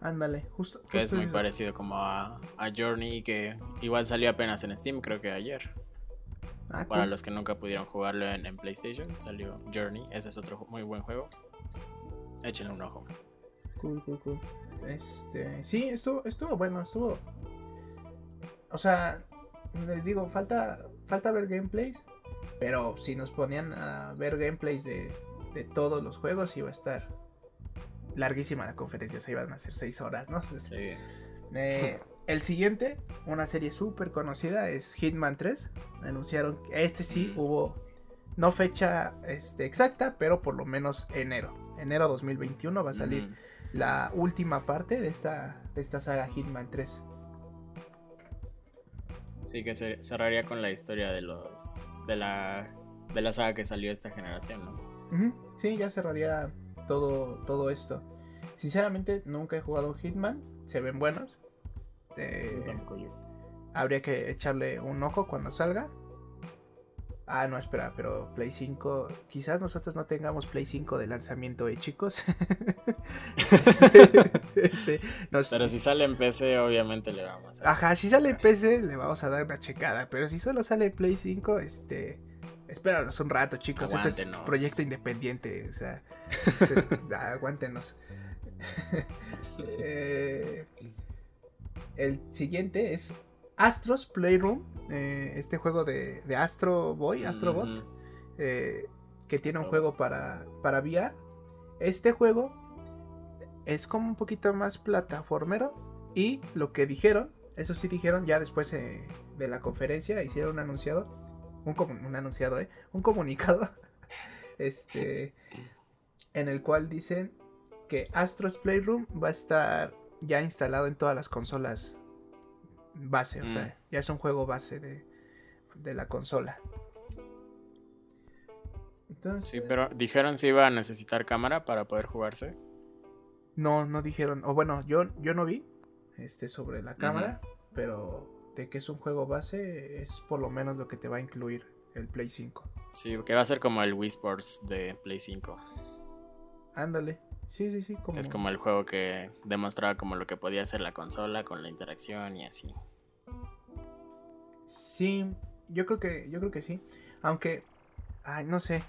Ándale, justo. Que es muy parecido como a, Journey, que igual salió apenas en Steam, creo que ayer. Ah, Para los que nunca pudieron jugarlo en, PlayStation, salió Journey. Ese es otro muy buen juego. Échenle un ojo. Cool, cool, cool. Este, sí, estuvo, estuvo bueno, estuvo. O sea, les digo, falta, falta ver gameplays. Pero si nos ponían a ver gameplays de, de todos los juegos, iba a estar larguísima la conferencia, o sea, iban a ser seis horas, ¿no? sí. Eh, el siguiente, una serie súper conocida, es Hitman 3. Anunciaron que este sí hubo, no fecha este, exacta, pero por lo menos enero. Enero 2021 va a salir la última parte de esta, de esta saga Hitman 3. Sí, que se cerraría con la historia de los de la de la saga que salió esta generación, ¿no? Sí, ya cerraría todo, todo esto. Sinceramente, nunca he jugado Hitman. Se ven buenos. Eh, habría que echarle un ojo cuando salga. Ah, no, espera, pero Play 5. Quizás nosotros no tengamos Play 5 de lanzamiento, ¿eh, chicos? este, este pero si sale en PC, obviamente le vamos a. Ajá, si sale en PC, le vamos a dar una checada. Pero si solo sale en Play 5, este. Espéranos un rato, chicos. Este es un proyecto independiente. O sea, aguántenos. Eh, el siguiente es Astros Playroom, eh, este juego de, Astro Boy, Astrobot, eh, que tiene un juego para, para VR. Este juego es como un poquito más plataformero y lo que dijeron, eso sí dijeron ya después de la conferencia, hicieron un anunciado, un, un anunciado, ¿eh? un comunicado, este, en el cual dicen que Astros Playroom va a estar ya instalado en todas las consolas base, o sea, mm. ya es un juego base de, de la consola. Entonces, sí, pero dijeron si iba a necesitar cámara para poder jugarse. No, no dijeron, o bueno, yo, yo no vi este sobre la cámara, pero de que es un juego base es por lo menos lo que te va a incluir el Play 5. Sí, que va a ser como el Wii Sports de Play 5. Ándale. Sí, sí, sí. Es como el juego que demostraba como lo que podía hacer la consola con la interacción y así. Sí, yo creo que, yo creo que sí. Aunque, ay, no sé.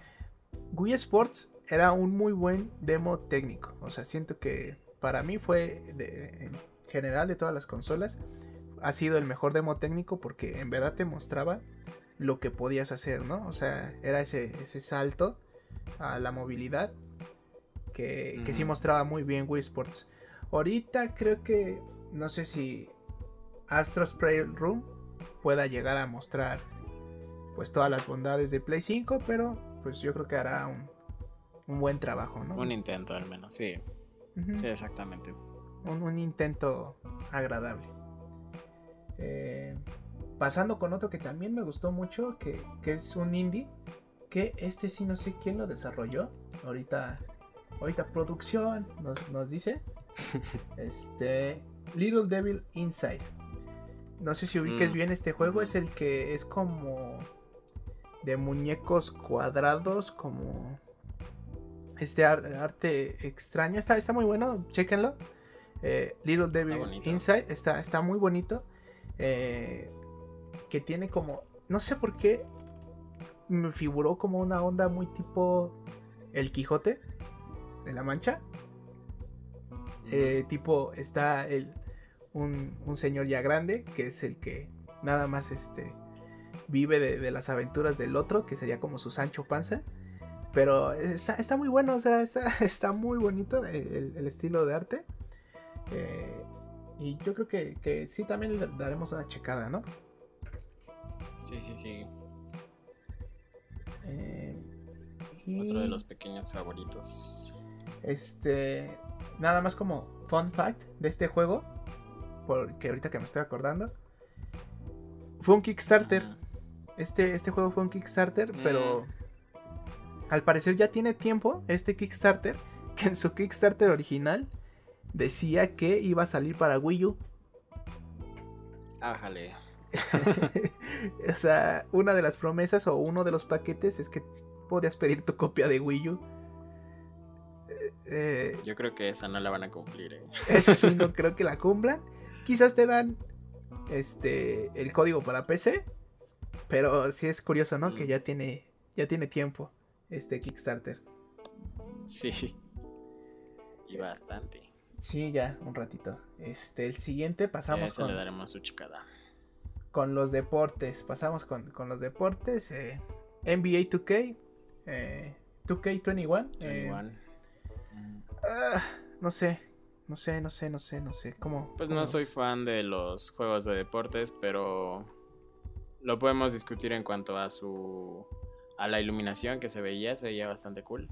Wii Sports era un muy buen demo técnico. O sea, siento que para mí fue en general de todas las consolas. Ha sido el mejor demo técnico porque en verdad te mostraba lo que podías hacer, ¿no? O sea, era ese, ese salto a la movilidad que, sí mostraba muy bien Wii Sports. Ahorita creo que no sé si Astros Room pueda llegar a mostrar pues todas las bondades de Play 5, pero pues yo creo que hará un, buen trabajo, ¿no? Un intento al menos, sí. Sí, exactamente. Un, intento agradable. Eh, pasando con otro que también me gustó mucho, que, que es un indie, que este sí no sé quién lo desarrolló. Ahorita ahorita producción nos, dice. este. Little Devil Inside. No sé si ubiques mm. bien este juego. Es el que es como. De muñecos cuadrados. Como. Este arte extraño. Está, está muy bueno. Chequenlo. Eh, Little Devil Inside. Está, está muy bonito. Eh, que tiene como. No sé por qué. Me figuró como una onda muy tipo. El Quijote de la Mancha. Eh, tipo, está el, un, señor ya grande, que es el que nada más este, vive de, las aventuras del otro, que sería como su Sancho Panza. Pero está, está muy bueno, o sea, está, está muy bonito el, estilo de arte. Eh, y yo creo que, que, sí, también le daremos una checada, ¿no? Sí, sí, sí. Eh, Otro de los pequeños favoritos. Este, nada más como fun fact de este juego, porque ahorita que me estoy acordando, fue un Kickstarter. Este, este juego fue un Kickstarter, pero mm. al parecer ya tiene tiempo este Kickstarter, que en su Kickstarter original decía que iba a salir para Wii U. Ájale. o sea, una de las promesas o uno de los paquetes es que podías pedir tu copia de Wii U. Eh, Yo creo que esa no la van a cumplir. Eh. Esa sí no creo que la cumplan. Quizás te dan este el código para PC, pero sí es curioso, ¿no? Que mm. ya tiene ya tiene tiempo este Kickstarter. Sí. Y bastante. Sí, ya un ratito. Este el siguiente pasamos con le daremos su chicada. Con los deportes, pasamos con, los deportes NBA 2K 2K21 21. Ah, no sé, no sé, no sé, no sé, no sé. ¿Cómo? Pues no soy fan de los juegos de deportes, pero lo podemos discutir en cuanto a su. a la iluminación que se veía, se veía bastante cool.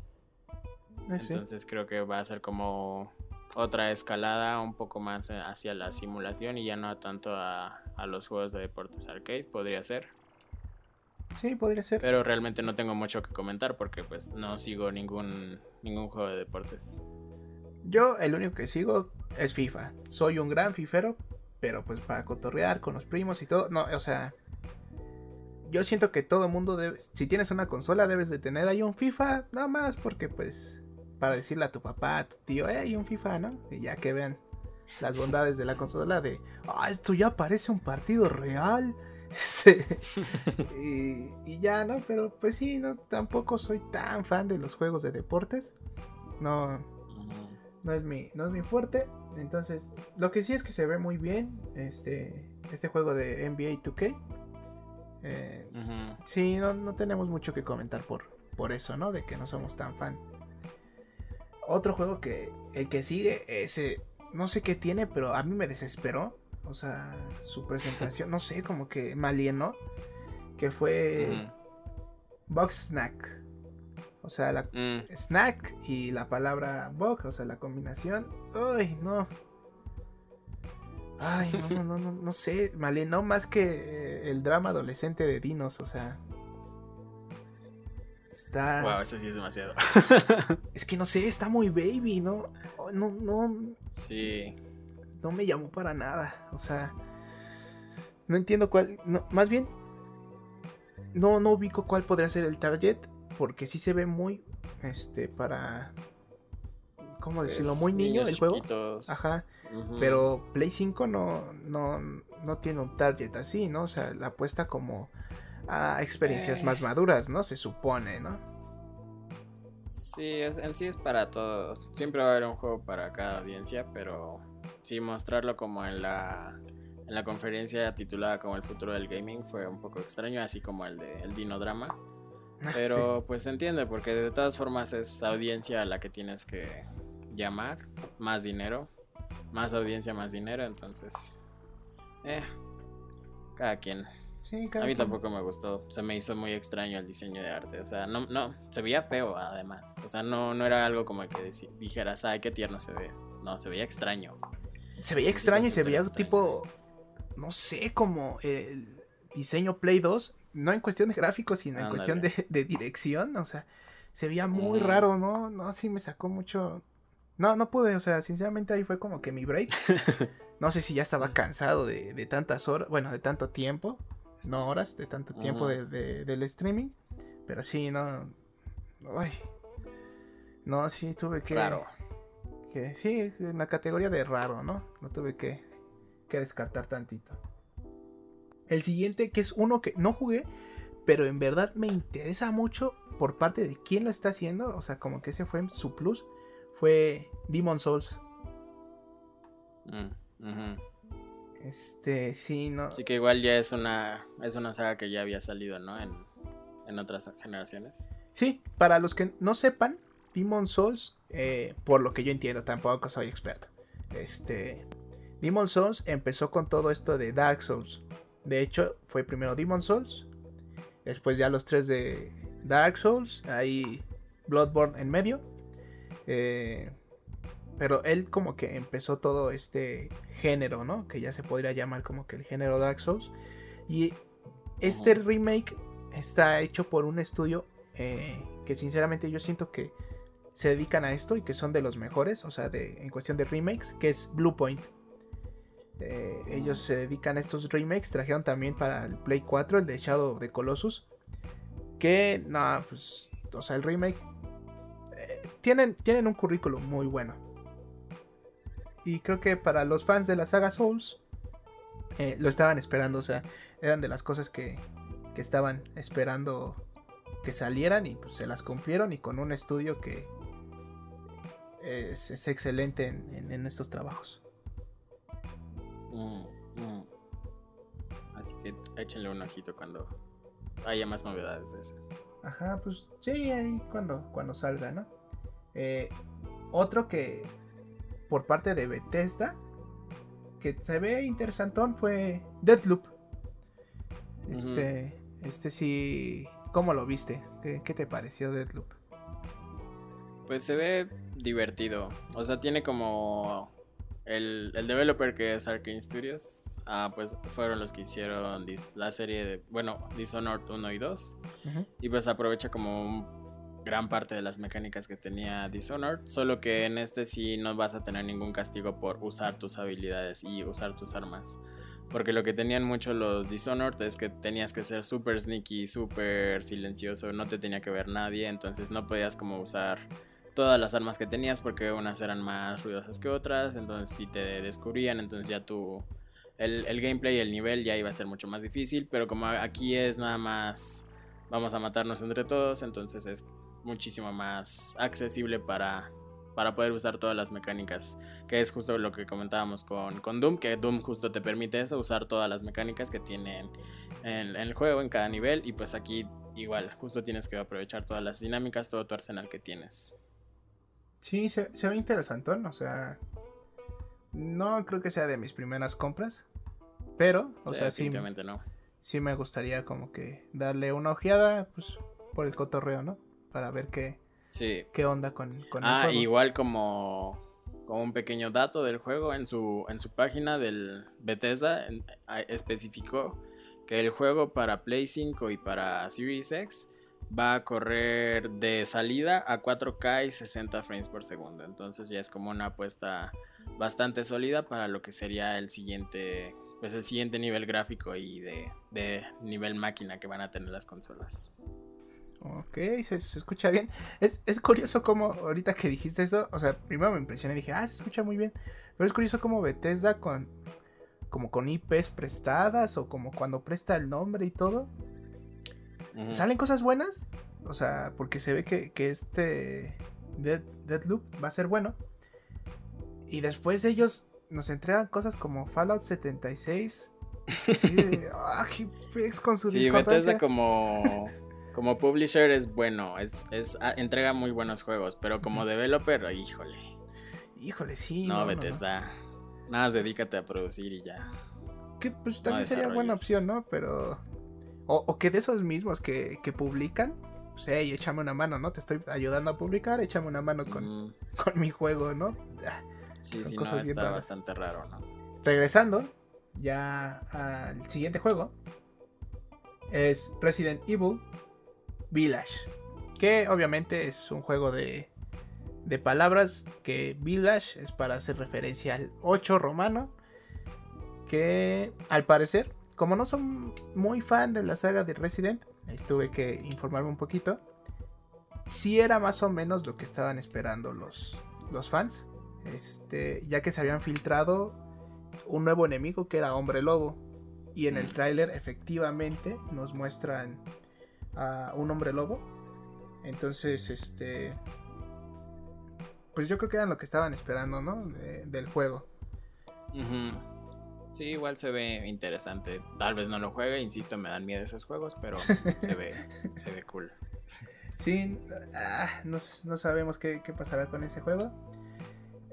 Ah, Entonces creo que va a ser como otra escalada un poco más hacia la simulación y ya no tanto a, a los juegos de deportes arcade, podría ser. Sí, podría ser. Pero realmente no tengo mucho que comentar porque pues no sigo ningún, ningún juego de deportes. Yo el único que sigo es FIFA. Soy un gran fifero, pero pues para cotorrear con los primos y todo. No, o sea, yo siento que todo mundo debe, si tienes una consola debes de tener ahí un FIFA, nada más porque pues para decirle a tu papá, a tu tío, eh, un FIFA, ¿no? Y ya que vean las bondades de la consola de, ah, esto ya parece un partido real. y, y, ya, ¿no? Pero pues sí, no, tampoco soy tan fan de los juegos de deportes. No, no es mi, no es mi fuerte. Entonces, lo que sí es que se ve muy bien este, este juego de NBA 2K. Eh, Sí, no, no, tenemos mucho que comentar por, por eso, ¿no? De que no somos tan fan. Otro juego que el que sigue, ese, no sé qué tiene, pero a mí me desesperó. O sea, su presentación, no sé, como que me alienó. Que fue Box Snack. O sea, la mm. snack y la palabra box, o sea, la combinación. Ay, no. Ay, no, no, no, no, sé. Me alienó más que eh, el drama adolescente de Dinos, o sea. Está. Wow, ese sí es demasiado. es que no sé, está muy baby, ¿no? No, no. Sí. No me llamó para nada. O sea. No entiendo cuál. No, más bien. No, no ubico cuál podría ser el target porque sí se ve muy, este, para, ¿cómo decirlo? Muy niño el juego. Ajá. Pero Play 5 no, no, no tiene un target así, ¿no? O sea, la apuesta como a experiencias más eh. maduras, ¿no? Se supone, ¿no? Sí, en sí es para todos. Siempre va a haber un juego para cada audiencia, pero sí mostrarlo como en la en la conferencia titulada como el futuro del gaming fue un poco extraño, así como el de el Dino Pero pues se entiende, porque de todas formas es audiencia a la que tienes que llamar, más dinero, más audiencia, más dinero, entonces... Eh, cada quien. a mí tampoco me gustó, se me hizo muy extraño el diseño de arte, o sea, no, no, se veía feo además, o sea, no, no era algo como que dijeras, ay, qué tierno se ve, no, se veía extraño. Se veía extraño y se veía tipo, no sé, como el diseño Play 2 no en cuestión de gráficos, sino en cuestión de, dirección, o sea, se veía muy raro, ¿no? No, sí me sacó mucho... No, no pude, o sea, sinceramente ahí fue como que mi break. No sé si ya estaba cansado de, tantas horas, bueno, de tanto tiempo, no horas, de tanto tiempo de, del streaming, pero sí, no... Ay, no, sí, tuve que... Claro. Que, sí, en la categoría de raro, ¿no? No tuve que, que descartar tantito. El siguiente, que es uno que no jugué, pero en verdad me interesa mucho por parte de quién lo está haciendo. O sea, como que ese fue su plus. Fue Demon Souls. Mm, este, sí, no. Sí que igual ya es una, es una saga que ya había salido, ¿no? En, en otras generaciones. Sí, para los que no sepan, Demon Souls, eh, por lo que yo entiendo, tampoco soy experto. Este, Demon Souls empezó con todo esto de Dark Souls. De hecho, fue primero Demon Souls. Después ya los tres de Dark Souls. Ahí Bloodborne en medio. Eh, pero él como que empezó todo este género, ¿no? Que ya se podría llamar como que el género Dark Souls. Y este remake está hecho por un estudio eh, que sinceramente yo siento que se dedican a esto y que son de los mejores, o sea, de, en cuestión de remakes, que es Bluepoint. Eh, ellos se dedican a estos remakes. Trajeron también para el Play 4 el de Shadow of the Colossus. Que, no, pues, o sea, el remake. Eh, tienen, tienen un currículum muy bueno. Y creo que para los fans de la saga Souls. Eh, lo estaban esperando. O sea, eran de las cosas que, que estaban esperando que salieran. Y pues se las cumplieron. Y con un estudio que es, excelente en estos trabajos. Mm, mm. Así que échenle un ojito cuando haya más novedades de ese. Ajá, pues sí, ahí cuando, cuando salga, ¿no? Eh, otro que por parte de Bethesda que se ve interesantón fue Deathloop. Este, este sí, ¿cómo lo viste? ¿Qué, ¿Qué, te pareció Deathloop? Pues se ve divertido. O sea, tiene como el, el, developer que es Arkane Studios, ah, pues fueron los que hicieron la serie de, bueno, Dishonored 1 y 2. Y pues aprovecha como gran parte de las mecánicas que tenía Dishonored, solo que en este sí no vas a tener ningún castigo por usar tus habilidades y usar tus armas. Porque lo que tenían mucho los Dishonored es que tenías que ser súper sneaky, súper silencioso, no te tenía que ver nadie, entonces no podías como usar todas las armas que tenías porque unas eran más ruidosas que otras, entonces si te descubrían, entonces ya tu el, el gameplay, el nivel ya iba a ser mucho más difícil, pero como aquí es nada más vamos a matarnos entre todos, entonces es muchísimo más accesible para para poder usar todas las mecánicas, que es justo lo que comentábamos con, con Doom, que Doom justo te permite eso, usar todas las mecánicas que tienen en, el juego, en cada nivel, y pues aquí igual, justo tienes que aprovechar todas las dinámicas, todo tu arsenal que tienes. Sí, se, se ve interesante, o sea, no creo que sea de mis primeras compras, pero, o sea, sí, no. sí me gustaría como que darle una ojeada, pues, por el cotorreo, ¿no? Para ver qué, sí. qué onda con, con ah, el juego. igual como, como un pequeño dato del juego, en su, en su página del Bethesda especificó que el juego para Play 5 y para Series X va a correr de salida a 4K y 60 frames por segundo. Entonces ya es como una apuesta bastante sólida para lo que sería el siguiente pues el siguiente nivel gráfico y de, de nivel máquina que van a tener las consolas. Ok, se, escucha bien. Es, es, curioso como ahorita que dijiste eso, o sea, primero me impresioné y dije, ah, se escucha muy bien. Pero es curioso como Bethesda con como con IPs prestadas o como cuando presta el nombre y todo. ¿Salen cosas buenas? O sea, porque se ve que, que este Dead, Deadloop va a ser bueno. Y después ellos nos entregan cosas como Fallout 76. Sí, ah, con su sí, Bethesda como, como publisher es bueno, es, es ah, entrega muy buenos juegos, pero como developer, híjole. Híjole, sí. No, Bethesda. Nada más dedícate a producir y ya. Que pues también sería buena opción, ¿no? Pero. O, que de esos mismos que, que publican, pues hey, échame una mano, ¿no? Te estoy ayudando a publicar, échame una mano con, con mi juego, ¿no? Sí, sí, no, está bastante raro, ¿no? Regresando ya al siguiente juego, es Resident Evil Village, que obviamente es un juego de, de palabras, que Village es para hacer referencia al 8 romano, que al parecer, como no son muy fan de la saga de Resident, tuve que informarme un poquito, si era más o menos lo que estaban esperando los, los fans. Este, ya que se habían filtrado un nuevo enemigo que era Hombre Lobo. Y en el mm. tráiler efectivamente nos muestran a un Hombre Lobo. Entonces, este... Pues yo creo que era lo que estaban esperando, ¿no? del juego. Sí, igual se ve interesante. Tal vez no lo juegue, insisto, me dan miedo esos juegos, pero se ve, se ve cool. Sí, ah, no, sabemos qué, qué, pasará con ese juego.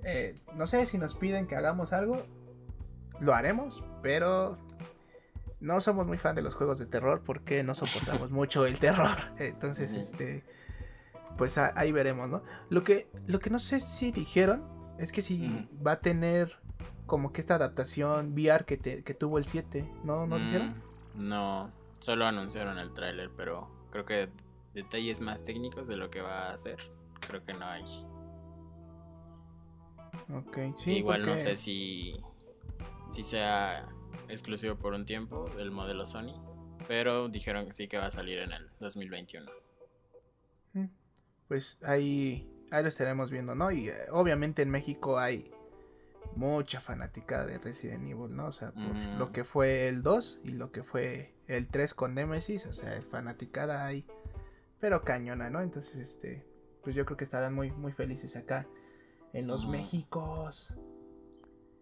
Eh, no sé si nos piden que hagamos algo, lo haremos, pero no somos muy fan de los juegos de terror porque no soportamos mucho el terror. Entonces, este, pues ahí veremos, ¿no? Lo que, lo que no sé si dijeron es que si va a tener como que esta adaptación VR que, que tuvo el 7, ¿no? ¿No dijeron? Mm, no, solo anunciaron el tráiler, pero creo que detalles más técnicos de lo que va a hacer, creo que no hay. Igual no sé si, si sea exclusivo por un tiempo del modelo Sony, pero dijeron que sí que va a salir en el 2021. Mm, pues ahí, ahí lo estaremos viendo, ¿no? Y eh, obviamente en México hay mucha fanática de Resident Evil, ¿no? O sea, por lo que fue el 2 y lo que fue el 3 con Nemesis, o sea, fanaticada hay, pero cañona, ¿no? Entonces, este, pues yo creo que estarán muy, muy felices acá en los Méxicos.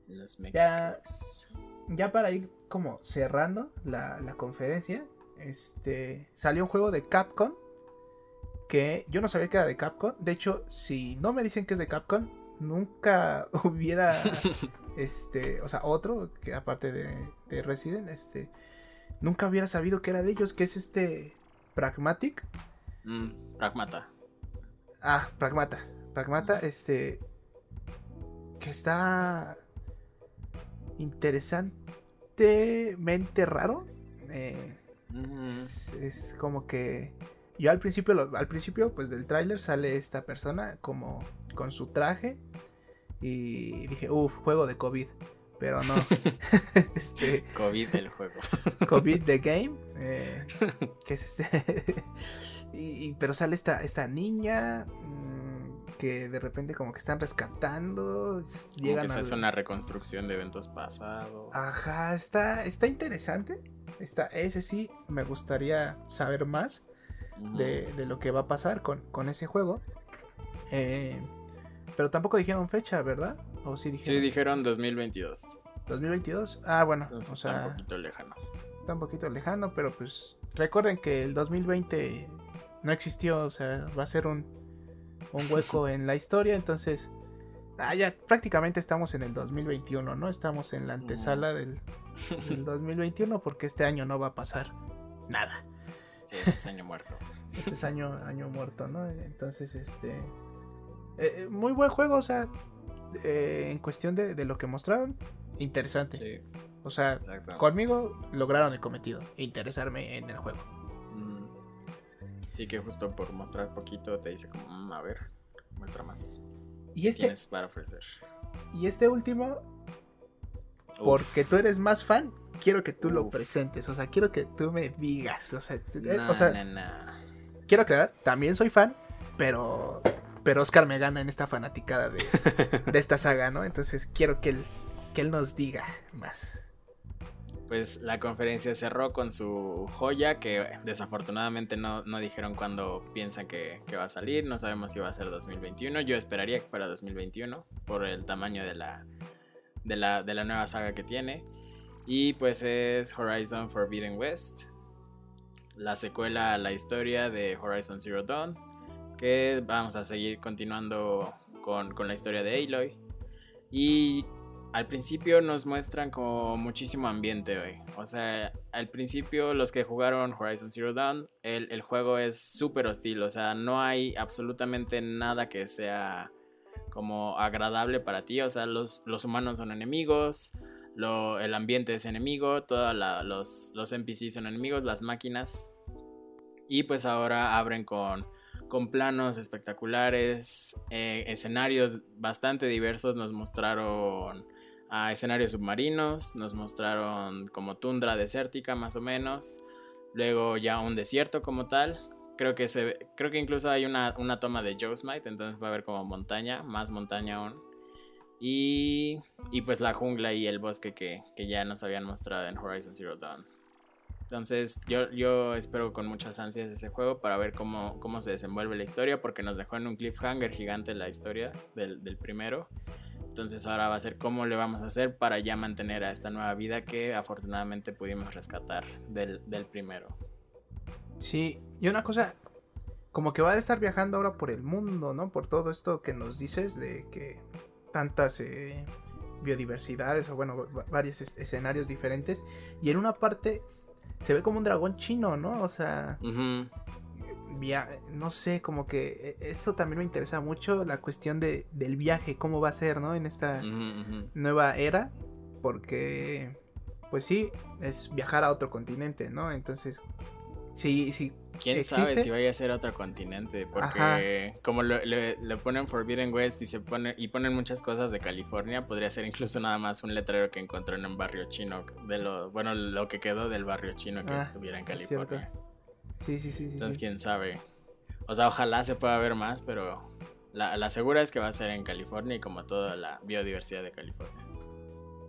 Los Méxicos. Ya, para ir como cerrando la, conferencia, este salió un juego de Capcom que yo no sabía que era de Capcom. De hecho, si no me dicen que es de Capcom, nunca hubiera este, o sea, otro que aparte de, Resident, este, nunca hubiera sabido que era de ellos, que es este Pragmatic. Mm, Pragmata. Ah, Pragmata. Pragmata, este, que está interesantemente raro. Eh, es, como que yo al principio, al principio pues del tráiler sale esta persona como con su traje y dije, uff, juego de COVID. Pero no. este, COVID del juego. COVID the game. Eh, que es este. y, pero sale esta, esta niña que de repente como que están rescatando. Llegan que se hace una reconstrucción de eventos pasados. Ajá, está, está interesante. Está, ese sí, me gustaría saber más de, lo que va a pasar con, ese juego. Eh, Pero tampoco dijeron fecha, ¿verdad? ¿O sí dijeron? Sí, dijeron 2022. 2022. Ah, bueno, o sea, está un poquito lejano. Está un poquito lejano, pero pues recuerden que el 2020 no existió, o sea, va a ser un, un hueco en la historia, entonces ah, ya prácticamente estamos en el 2021, ¿no? Estamos en la antesala del, del 2021 porque este año no va a pasar nada. Sí, este es año muerto. Este es año, año muerto, ¿no? Entonces, este... Eh, eh, muy buen juego, o sea, eh, en cuestión de, de, lo que mostraron, interesante. Sí. O sea, conmigo lograron el cometido, interesarme en el juego. Mm. Sí, que justo por mostrar poquito te dice como, mm, a ver, muestra más. Y este... Tienes para ofrecer. Y este último, porque tú eres más fan, quiero que tú lo presentes. O sea, quiero que tú me digas. O sea, o sea quiero aclarar, también soy fan, pero pero Oscar me gana en esta fanaticada de, esta saga, ¿no? Entonces quiero que él, que él nos diga más pues la conferencia cerró con su joya que desafortunadamente no, dijeron cuándo piensan que, va a salir, no sabemos si va a ser 2021, yo esperaría que fuera 2021 por el tamaño de la, de la, de la nueva saga que tiene. Y pues es Horizon Forbidden West, la secuela a la historia de Horizon Zero Dawn, que vamos a seguir continuando con, con la historia de Aloy. Y al principio nos muestran como muchísimo ambiente hoy. O sea, al principio los que jugaron Horizon Zero Dawn, el, juego es súper hostil. O sea, no hay absolutamente nada que sea como agradable para ti. O sea, los, los humanos son enemigos, el ambiente es enemigo, todos los, los NPCs son enemigos, las máquinas. Y pues ahora abren con, con planos espectaculares, eh, escenarios bastante diversos. Nos mostraron escenarios submarinos, nos mostraron como tundra desértica más o menos, luego ya un desierto como tal, creo que se creo que incluso hay una, toma de Joe Smite, entonces va a haber como montaña, más montaña aún. Y, y pues la jungla y el bosque que, ya nos habían mostrado en Horizon Zero Dawn. Entonces yo, espero con muchas ansias ese juego para ver cómo, se desenvuelve la historia, porque nos dejó en un cliffhanger gigante la historia del, del primero. Entonces ahora va a ser cómo le vamos a hacer para ya mantener a esta nueva vida que afortunadamente pudimos rescatar del, primero. Sí, y una cosa, como que va a estar viajando ahora por el mundo, ¿no? Por todo esto que nos dices de que tantas eh, biodiversidades o bueno, varios escenarios diferentes. Y en una parte se ve como un dragón chino, ¿no? O sea, no sé, como que e, esto también me interesa mucho, la cuestión de, del viaje, cómo va a ser, ¿no? En esta nueva era, porque, pues sí, es viajar a otro continente, ¿no? Entonces, sí, sí. ¿Quién sabe si vaya a ser otro continente? Porque como le, ponen Forbidden West y se pone y ponen muchas cosas de California, podría ser incluso nada más un letrero que encontró en un barrio chino, de lo, bueno, lo que quedó del barrio chino que ah, estuviera en California. Sí, sí, sí. Entonces, quién sabe. O sea, ojalá se pueda ver más, pero la, la, segura es que va a ser en California y como toda la biodiversidad de California.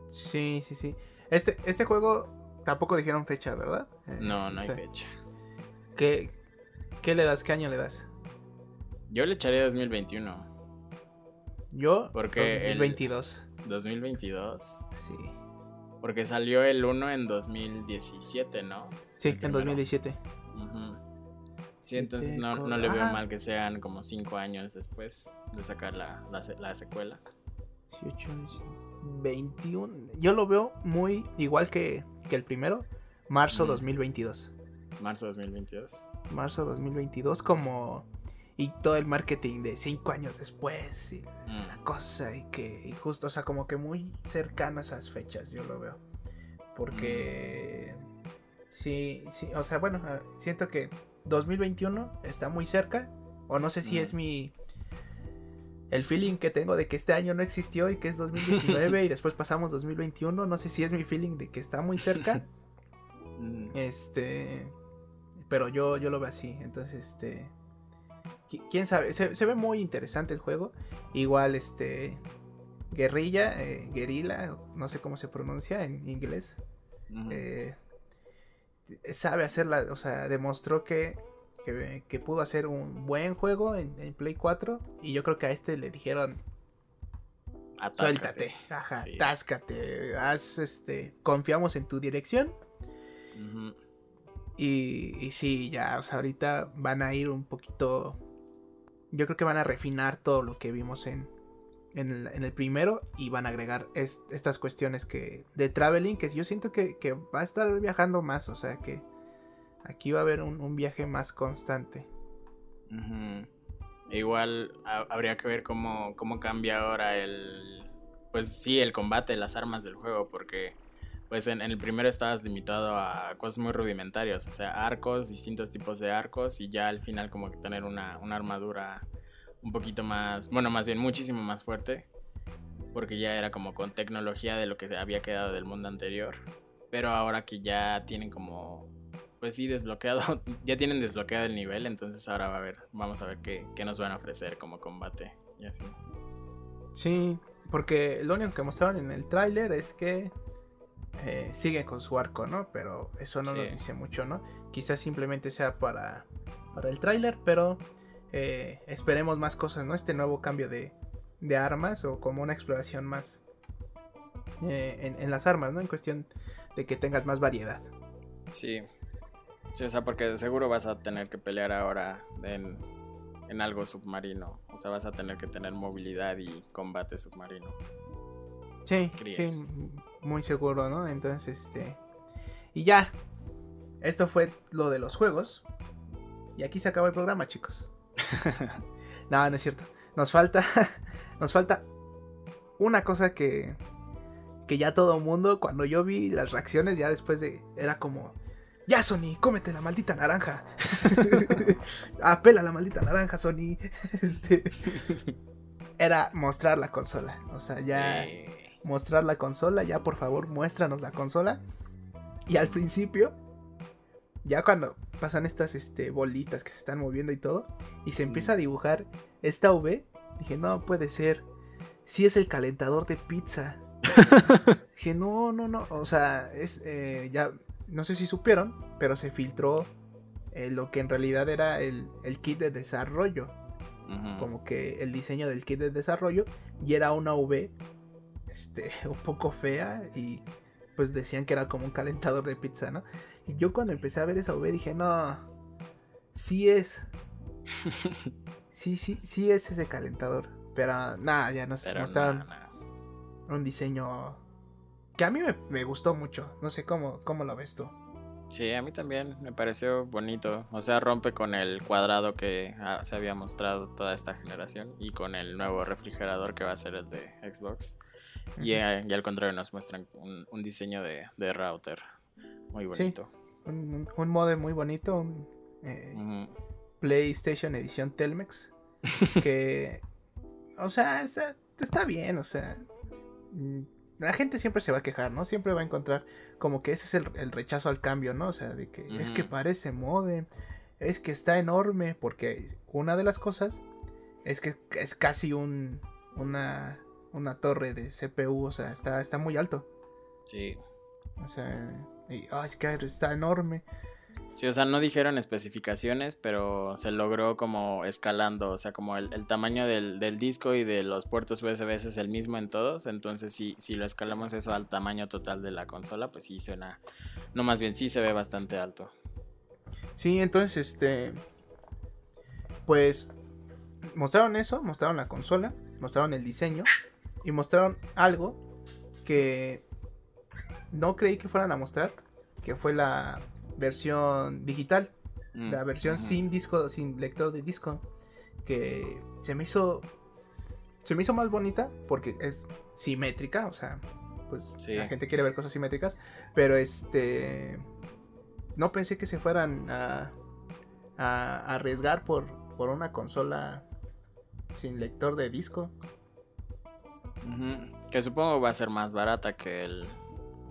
Sí, sí, sí. Este, este juego tampoco dijeron fecha, ¿verdad? Eh, no, no hay fecha. ¿Qué, ¿Qué le das? ¿Qué año le das? Yo le echaré 2021. Yo, Porque 2022. El 2022. Sí. Porque salió el 1 en 2017, ¿no? Sí, en 2017. Sí, entonces no, no, le veo mal que sean como 5 años después de sacar la, la, secuela. 18, 21. Yo lo veo muy igual que, que el primero. Marzo 2022. Marzo 2022. Marzo 2022 como... Y todo el marketing de 5 años después. Y mm. la cosa. Y que y justo, o sea, como que muy cercano a esas fechas. Yo lo veo. Porque... Mm. Sí, sí, o sea, bueno, ah, siento que 2021 está muy cerca, o no sé si es mi... El feeling que tengo de que este año no existió y que es 2019 y después pasamos 2021, no sé si es mi feeling de que está muy cerca. este... Pero yo, yo lo veo así, entonces, este... Quién sabe, se, ve muy interesante el juego. Igual, este... Guerrilla, eh, guerrilla, no sé cómo se pronuncia en inglés. eh, sabe hacerla, o sea, demostró que, que, pudo hacer un buen juego en, Play 4 y yo creo que a este le dijeron, Suéltate, ajá, táscate, haz, este, confiamos en tu dirección. Y, y sí, ya, o sea, ahorita van a ir un poquito, yo creo que van a refinar todo lo que vimos en, en, el, primero y van a agregar estas cuestiones que de traveling, que yo siento que, va a estar viajando más, o sea que aquí va a haber un, viaje más constante. Igual habría que ver cómo, cómo cambia ahora el, pues sí, el combate, las armas del juego, porque pues en, el primero estabas limitado a cosas muy rudimentarias, o sea, arcos, distintos tipos de arcos y ya al final como que tener una, una armadura un poquito más, bueno, más bien muchísimo más fuerte, porque ya era como con tecnología de lo que había quedado del mundo anterior, pero ahora que ya tienen como, pues sí, desbloqueado, ya tienen desbloqueado el nivel, entonces ahora va a ver, vamos a ver qué, nos van a ofrecer como combate y así. Sí, porque lo único que mostraron en el tráiler es que eh, sigue con su arco, ¿no? Pero eso no nos dice mucho, ¿no? Quizás simplemente sea para, para el tráiler, pero eh, esperemos más cosas, ¿no? Este nuevo cambio de, armas o como una exploración más eh, en, las armas, ¿no? En cuestión de que tengas más variedad. Sí. sí. o sea, porque seguro vas a tener que pelear ahora en, en algo submarino. O sea, vas a tener que tener movilidad y combate submarino. Sí, sí, muy seguro, ¿no? Entonces, este... Y ya, esto fue lo de los juegos. Y aquí se acaba el programa, chicos. no, no es cierto. Nos falta. nos falta una cosa que. Que ya todo mundo, cuando yo vi las reacciones, ya después de. Era como. Ya, Sony, cómete la maldita naranja. Apela la maldita naranja, Sony. Este, era mostrar la consola. O sea, ya. Mostrar la consola. Ya, por favor, muéstranos la consola. Y al principio. Ya cuando pasan estas este, bolitas que se están moviendo y todo, y se empieza a dibujar esta V, dije, no puede ser, si es el calentador de pizza. dije, no, no, no, o sea, es, eh, ya, no sé si supieron, pero se filtró eh, lo que en realidad era el, kit de desarrollo. Como que el diseño del kit de desarrollo y era una V este, un poco fea y pues decían que era como un calentador de pizza, ¿no? Y yo cuando empecé a ver esa V dije, no, sí es. sí, sí, sí es ese calentador. Pero nada, ya nos mostraron un diseño que a mí me, gustó mucho. No sé cómo, cómo lo ves tú. Sí, a mí también me pareció bonito. O sea, rompe con el cuadrado que ah, se había mostrado toda esta generación y con el nuevo refrigerador que va a ser el de Xbox. Y, al contrario nos muestran un, diseño de, de router muy bonito. un, un modem muy bonito. Un, eh, PlayStation edición Telmex. que. o sea, está, bien, o sea. Mm, la gente siempre se va a quejar, ¿no? Siempre va a encontrar como que ese es el, rechazo al cambio, ¿no? O sea, de que es que parece modem, es que está enorme, porque una de las cosas es que es casi un, una, una torre de CPU, o sea, está, está muy alto. Sí. O sea, y, oh, es que está enorme. Sí, o sea, no dijeron especificaciones, pero se logró como escalando, o sea, como el, tamaño del, disco y de los puertos USB es el mismo en todos, entonces si, si lo escalamos eso al tamaño total de la consola, pues sí suena, no más bien, sí se ve bastante alto. Sí, entonces, este, pues mostraron eso, mostraron la consola, mostraron el diseño y mostraron algo que no creí que fueran a mostrar, que fue la versión digital, mm, la versión sin disco, sin lector de disco, que se me hizo se me hizo más bonita porque es simétrica, o sea, pues la gente quiere ver cosas simétricas, pero este no pensé que se fueran a, a arriesgar por, por una consola sin lector de disco. Que supongo va a ser más barata que el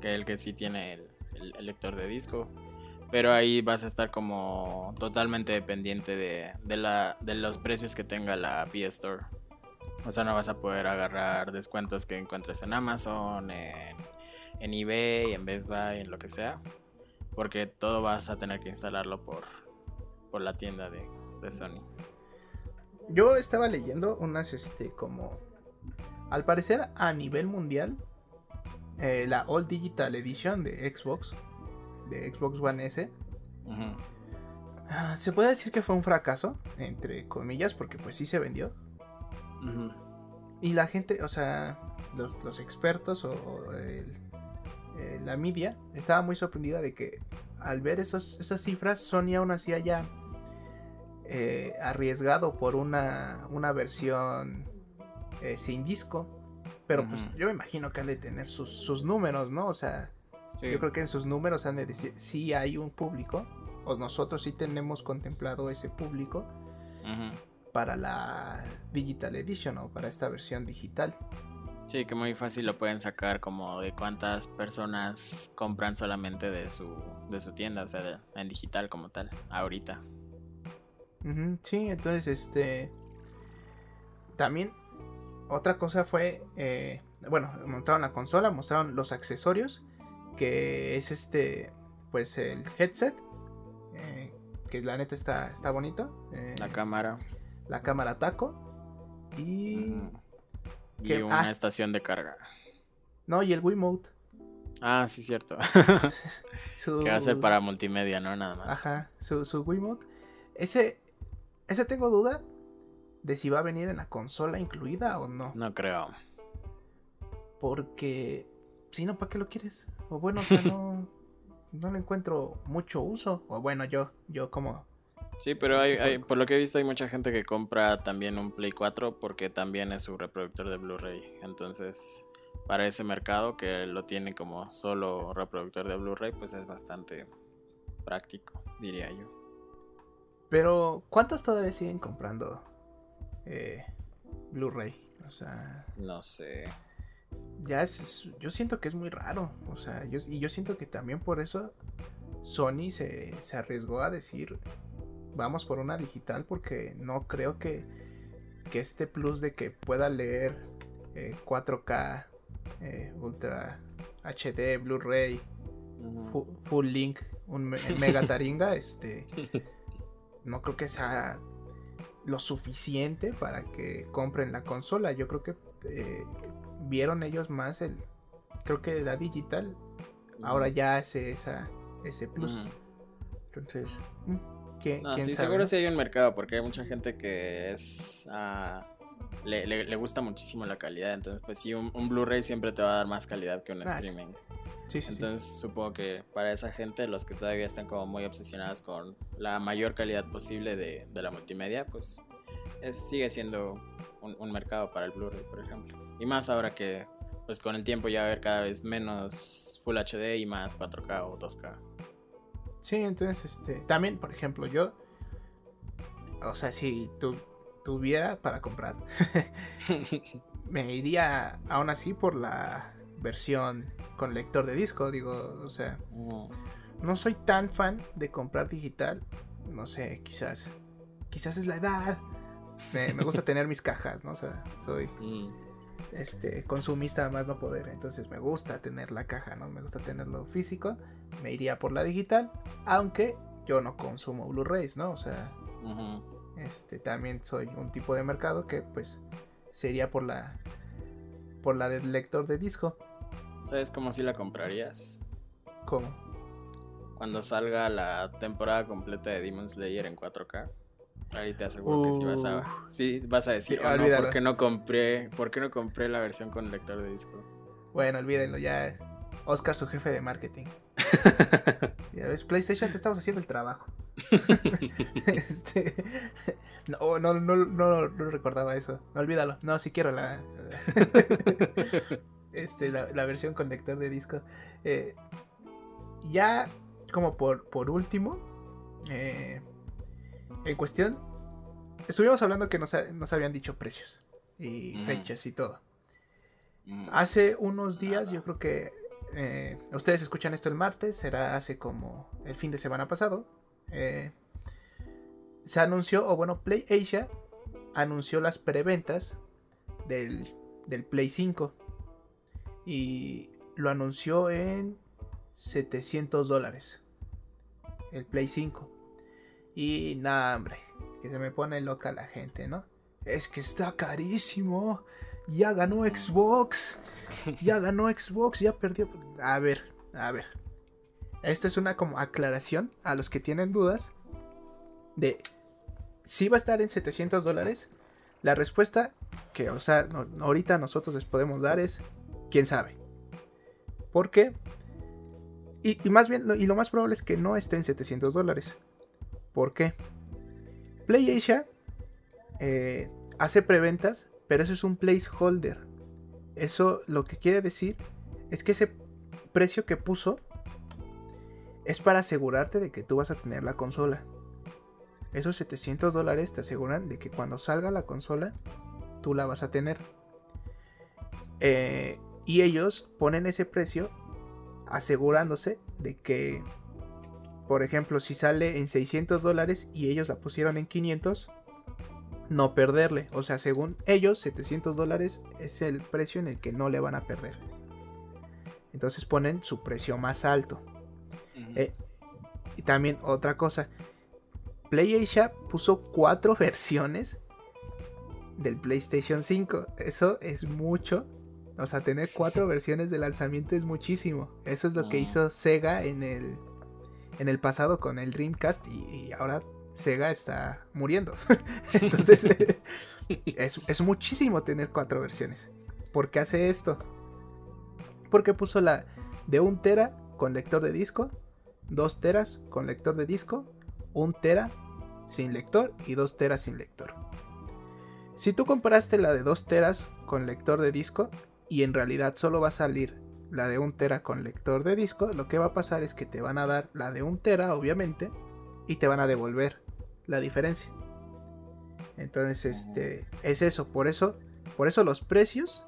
que, el que sí tiene el, lector de disco. Pero ahí vas a estar como totalmente dependiente de, la, de los precios que tenga la PS Store. O sea, no vas a poder agarrar descuentos que encuentres en Amazon, en, en eBay, en Best Buy, en lo que sea. Porque todo vas a tener que instalarlo por, por la tienda de, de Sony. Yo estaba leyendo unas, este, como Al parecer, a nivel mundial, eh, la All Digital Edition de Xbox, de Xbox One S, ah, se puede decir que fue un fracaso, entre comillas, porque pues sí se vendió. Y la gente, o sea, los, expertos o, eh, la media estaba muy sorprendida de que al ver esos, esas cifras, Sony aún así haya eh, arriesgado por una, una versión eh, sin disco. Pero pues yo me imagino que han de tener sus, números, ¿no? O sea, yo creo que en sus números han de decir si hay un público, o nosotros sí tenemos contemplado ese público para la Digital Edition o para esta versión digital. Sí, que muy fácil lo pueden sacar como de cuántas personas compran solamente de su, de su tienda, o sea, en digital como tal, ahorita. sí, entonces este... También otra cosa fue, eh, bueno, montaron la consola, mostraron los accesorios, que es este, pues el headset, eh, que la neta está, está bonito. Eh, la cámara. La cámara taco. Y... Y una ah. estación de carga. No, y el Wiimote. Ah, sí, cierto. que va a ser para multimedia, ¿no? Nada más. Ajá, su, su Wiimote. Ese, ese tengo duda de si va a venir en la consola incluida o no. No creo. Porque, si no, ¿para qué lo quieres? O bueno, o sea, no, no le encuentro mucho uso. O bueno, yo, yo como Sí, pero hay, por lo que he visto hay mucha gente que compra también un Play 4 porque también es su reproductor de Blu-ray. Entonces, para ese mercado que lo tiene como solo reproductor de Blu-ray, pues es bastante práctico, diría yo. Pero, ¿cuántos todavía siguen comprando eh, Blu-ray? O sea... No sé. Ya es, yo siento que es muy raro. O sea, yo, y yo siento que también por eso Sony se, se arriesgó a decir, vamos por una digital porque no creo que, que este plus de que pueda leer 4K, eh, eh, Ultra HD, Blu-ray, full link, un mega taringa, este, no creo que sea lo suficiente para que compren la consola. Yo creo que eh, vieron ellos más el, creo que la digital, ahora ya hace esa, ese plus. Entonces, mm no, sí, seguro sí hay un mercado, porque hay mucha gente que es. Ah, le, gusta muchísimo la calidad. Entonces, pues sí, un, Blu-ray siempre te va a dar más calidad que un ah, streaming. Sí, sí, Entonces, supongo que para esa gente, los que todavía están como muy obsesionados con la mayor calidad posible de, la multimedia, pues es, sigue siendo un, mercado para el Blu-ray, por ejemplo. Y más ahora que, pues con el tiempo ya va a haber cada vez menos Full HD y más 4K o 2K. Sí, entonces, este, también, por ejemplo, yo, o sea, si tu, tuviera para comprar, me iría aún así por la versión con lector de disco, digo, o sea, no soy tan fan de comprar digital, no sé, quizás, quizás es la edad, me, gusta tener mis cajas, ¿no? O sea, soy... Mm este, consumista más no poder. Entonces me gusta tener la caja, ¿no? Me gusta tenerlo físico. Me iría por la digital. Aunque yo no consumo Blu-rays, ¿no? O sea, este, también soy un tipo de mercado que pues sería por la por la del lector de disco. ¿Sabes cómo si la comprarías? ¿Cómo? Cuando salga la temporada completa de Demon Slayer en 4K. Ahí te aseguro que sí vas a, sí, vas a decir, oh, no, ¿por qué no compré, por qué no compré la versión con lector de disco? Bueno, olvídenlo, ya Oscar su jefe de marketing. ya ves, PlayStation te estamos haciendo el trabajo. este, no, no, no, no, no, recordaba eso. No olvídalo. No, si quiero la este, la, versión con lector de disco. Eh, ya como por, por último, eh, en cuestión, estuvimos hablando que nos, habían dicho precios y fechas y todo. Hace unos días, yo creo que eh, ustedes escuchan esto el martes, será hace como el fin de semana pasado. Eh, se anunció, o bueno, Play Asia anunció las preventas del, del Play 5 y lo anunció en 700 dólares. El Play 5. Y nada, hombre, que se me pone loca la gente, ¿no? Es que está carísimo. ya ganó Xbox. Ya ganó Xbox, ya perdió. A ver, a ver. Esto es una como aclaración a los que tienen dudas de si va a estar en 700 dólares. La respuesta que, o sea, ahorita nosotros les podemos dar es quién sabe. ¿Por qué? Y, más bien, y lo más probable es que no esté en 700 dólares. ¿Por qué? PlayAsia eh, hace preventas, pero eso es un placeholder. Eso lo que quiere decir es que ese precio que puso es para asegurarte de que tú vas a tener la consola. Esos 700 dólares te aseguran de que cuando salga la consola, tú la vas a tener. Eh, y ellos ponen ese precio asegurándose de que, por ejemplo, si sale en 600 dólares y ellos la pusieron en 500, no perderle. O sea, según ellos, 700 dólares es el precio en el que no le van a perder. Entonces ponen su precio más alto. Eh, y también otra cosa. PlayAsia puso cuatro versiones del PlayStation 5. Eso es mucho. O sea, tener cuatro versiones de lanzamiento es muchísimo. Eso es lo que hizo Sega en el, en el pasado con el Dreamcast y, ahora Sega está muriendo. Entonces, es, es, muchísimo tener cuatro versiones. ¿Por qué hace esto? Porque puso la de un tera con lector de disco, 2 teras con lector de disco, 1 tera sin lector y 2 teras sin lector. Si tú compraste la de 2 teras con lector de disco y en realidad solo va a salir la de 1 tera con lector de disco, lo que va a pasar es que te van a dar la de 1 tera, obviamente, y te van a devolver la diferencia. Entonces, este es eso, por eso, por eso los precios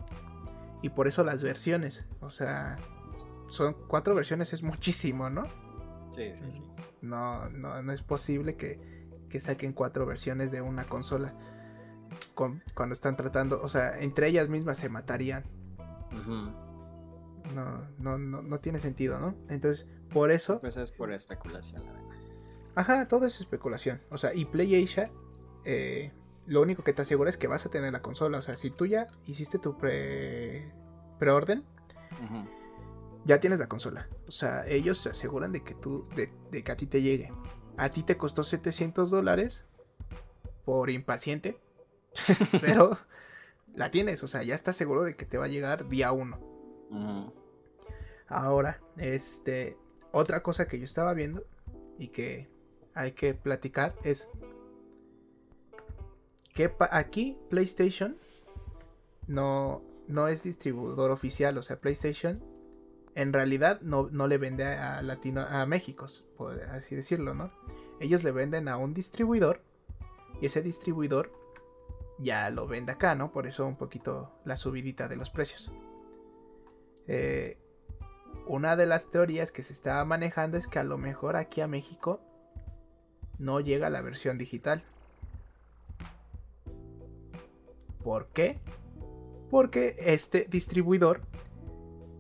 y por eso las versiones, o sea, son cuatro versiones es muchísimo, ¿no? Sí, sí, sí. No, no, no es posible que, que saquen cuatro versiones de una consola cuando están tratando, o sea, entre ellas mismas se matarían. No, no, no, no tiene sentido, ¿no? Entonces, por eso... Pues es por especulación además. Ajá, todo es especulación. O sea, y PlayAsia, eh, lo único que te asegura es que vas a tener la consola. O sea, si tú ya hiciste tu pre preorden, ya tienes la consola. O sea, ellos se aseguran de que tú, de, que a ti te llegue. A ti te costó 700 dólares por impaciente, pero la tienes. O sea, ya estás seguro de que te va a llegar día 1. Ahora, este, otra cosa que yo estaba viendo y que hay que platicar es que aquí PlayStation no, no es distribuidor oficial, o sea, PlayStation en realidad no, le vende a Latino a México, por así decirlo, ¿no? Ellos le venden a un distribuidor y ese distribuidor ya lo vende acá, ¿no? Por eso un poquito la subidita de los precios. Eh, una de las teorías que se estaba manejando es que a lo mejor aquí a México no llega la versión digital. ¿Por qué? Porque este distribuidor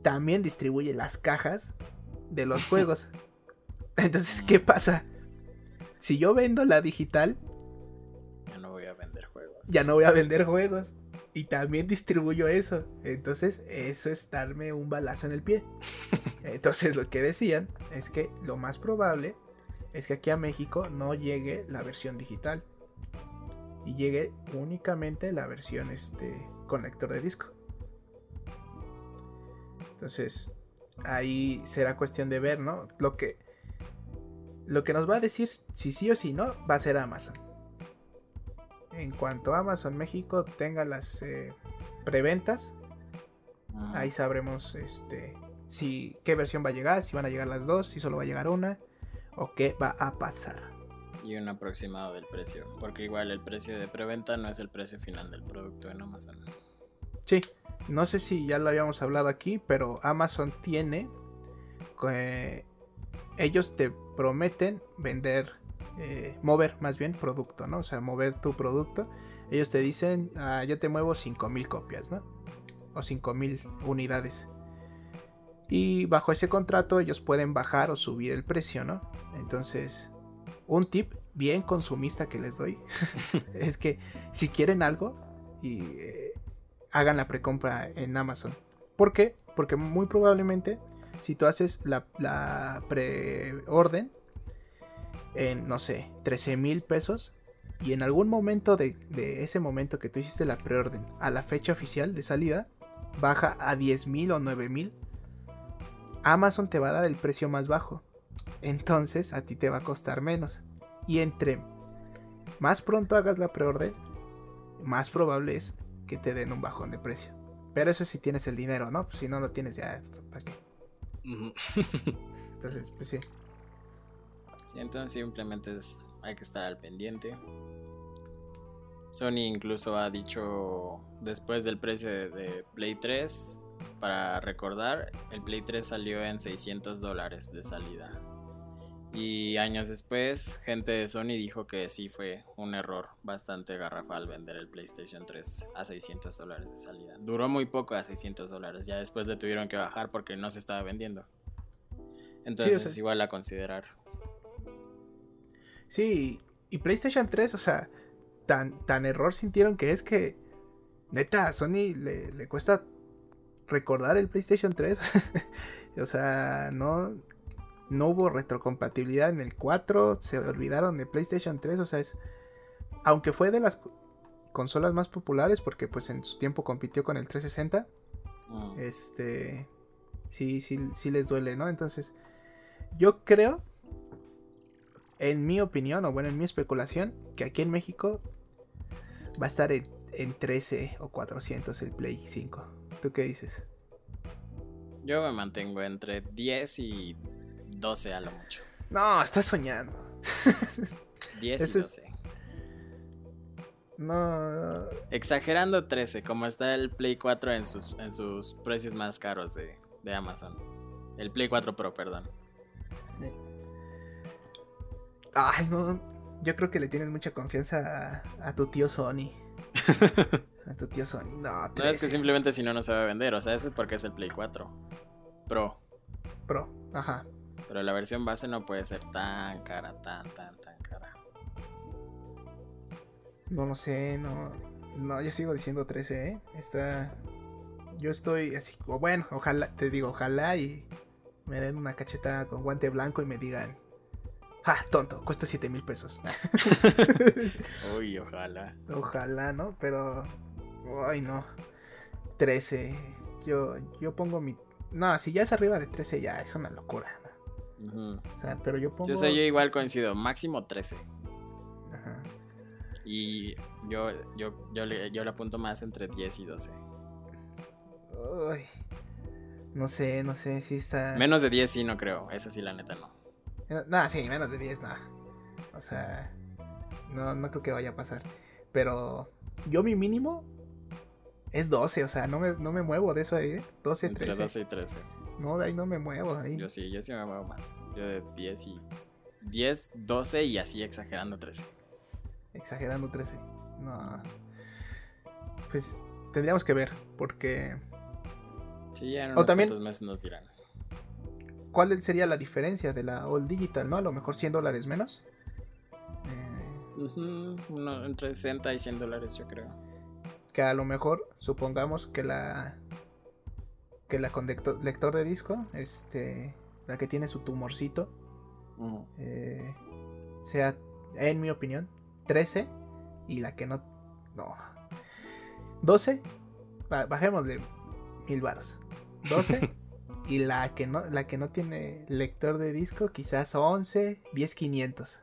también distribuye las cajas de los juegos. Entonces, ¿qué pasa? Si yo vendo la digital, Ya no voy a vender juegos. Y también distribuyo eso. Entonces, eso es darme un balazo en el pie. Entonces, lo que decían es que lo más probable es que aquí a México no llegue la versión digital. Y llegue únicamente la versión este, con lector de disco. Entonces, ahí será cuestión de ver, ¿no? Lo que, lo que nos va a decir si sí o si no va a ser Amazon. En cuanto Amazon México tenga las eh, preventas, ahí sabremos este, si qué versión va a llegar, si van a llegar las dos, si solo va a llegar una o qué va a pasar. Y un aproximado del precio, porque igual el precio de preventa no es el precio final del producto en Amazon. Sí, no sé si ya lo habíamos hablado aquí, pero Amazon tiene ellos te prometen vender eh, mover más bien producto, ¿no? O sea, mover tu producto. Ellos te dicen, ah, yo te muevo 5000 copias, ¿no? O 5000 unidades. Y bajo ese contrato ellos pueden bajar o subir el precio, ¿no? Entonces, un tip bien consumista que les doy es que si quieren algo eh, hagan la precompra en Amazon. ¿Por qué? Porque muy probablemente si tú haces la, la preorden en, no sé, 13 mil pesos, y en algún momento de, ese momento que tú hiciste la preorden a la fecha oficial de salida, baja a 10 mil o 9 mil, Amazon te va a dar el precio más bajo. Entonces a ti te va a costar menos. Y entre más pronto hagas la preorden, más probable es que te den un bajón de precio. Pero eso si tienes el dinero, ¿no? Pues si no lo tienes ya, ¿para qué? entonces, pues sí. Sí, entonces simplemente es, hay que estar al pendiente. Sony incluso ha dicho después del precio de, Play 3, para recordar, el Play 3 salió en 600 dólares de salida. Y años después, gente de Sony dijo que sí fue un error bastante garrafal vender el PlayStation 3 a 600 dólares de salida. Duró muy poco a 600 dólares, ya después le tuvieron que bajar porque no se estaba vendiendo. Entonces es igual a considerar. Sí, y PlayStation 3, o sea, tan, tan error sintieron que es que, neta, a Sony le, le cuesta recordar el PlayStation 3. o sea, no, no hubo retrocompatibilidad en el 4, se olvidaron de PlayStation 3, o sea, es aunque fue de las consolas más populares porque pues en su tiempo compitió con el 360, mm. este sí sí sí les duele, ¿no? Entonces, yo creo en mi opinión o bueno, en mi especulación que aquí en México va a estar en, en 13 o 400 el Play 5. ¿Tú qué dices? Yo me mantengo entre 10 y 12 a lo mucho. No, estás soñando. 10 y 12. No. Exagerando 13, como está el Play 4 en sus, en sus precios más caros de, de Amazon. El Play 4 Pro, perdón. Ay, no. Yo creo que le tienes mucha confianza a, tu tío Sony. a tu tío Sony. No, no, es que simplemente si no, no se va a vender. O sea, eso es porque es el Play 4 Pro. Pro, ajá. Pero la versión base no puede ser tan cara, tan, tan, tan cara. No lo sé, no. No, yo sigo diciendo 13, ¿eh? Está. Yo estoy así. O bueno, ojalá, te digo, ojalá y me den una cacheta con guante blanco y me digan. ¡Ah, tonto! Cuesta 7 mil pesos. Uy, ojalá. Ojalá, ¿no? Pero. Ay, no. 13. Yo, yo pongo mi. No, si ya es arriba de 13, ya es una locura. O sea, pero yo pongo. Yo sé, yo igual coincido, máximo 13. Ajá. Y yo, yo, yo, le, yo le apunto más entre 10 y 12. Uy. No sé, no sé si está. Menos de 10 sí, no creo. Esa sí, la neta, no. Nada, sí, menos de 10, nada. O sea, no, no creo que vaya a pasar. Pero yo mi mínimo es 12, o sea, no me, no me muevo de eso ahí, ¿eh? 12, Entre 13. 12 y 13. No, de ahí no me muevo. Ahí. Yo sí, yo sí me muevo más. Yo de 10 y. 10, 12 y así exagerando 13. Exagerando 13. No. Pues tendríamos que ver, porque. Sí, ya en unos o también, meses nos dirán. ¿Cuál sería la diferencia de la All Digital, no? A lo mejor 100 dólares menos. Eh... entre 60 y 100 dólares, yo creo. Que a lo mejor, supongamos que la que la con lector, de disco, este, la que tiene su tumorcito, eh, sea, en mi opinión, 13 y la que no, no, 12, bajemos de mil baros, 12 y la que no, la que no tiene lector de disco, quizás 11, 10, 500.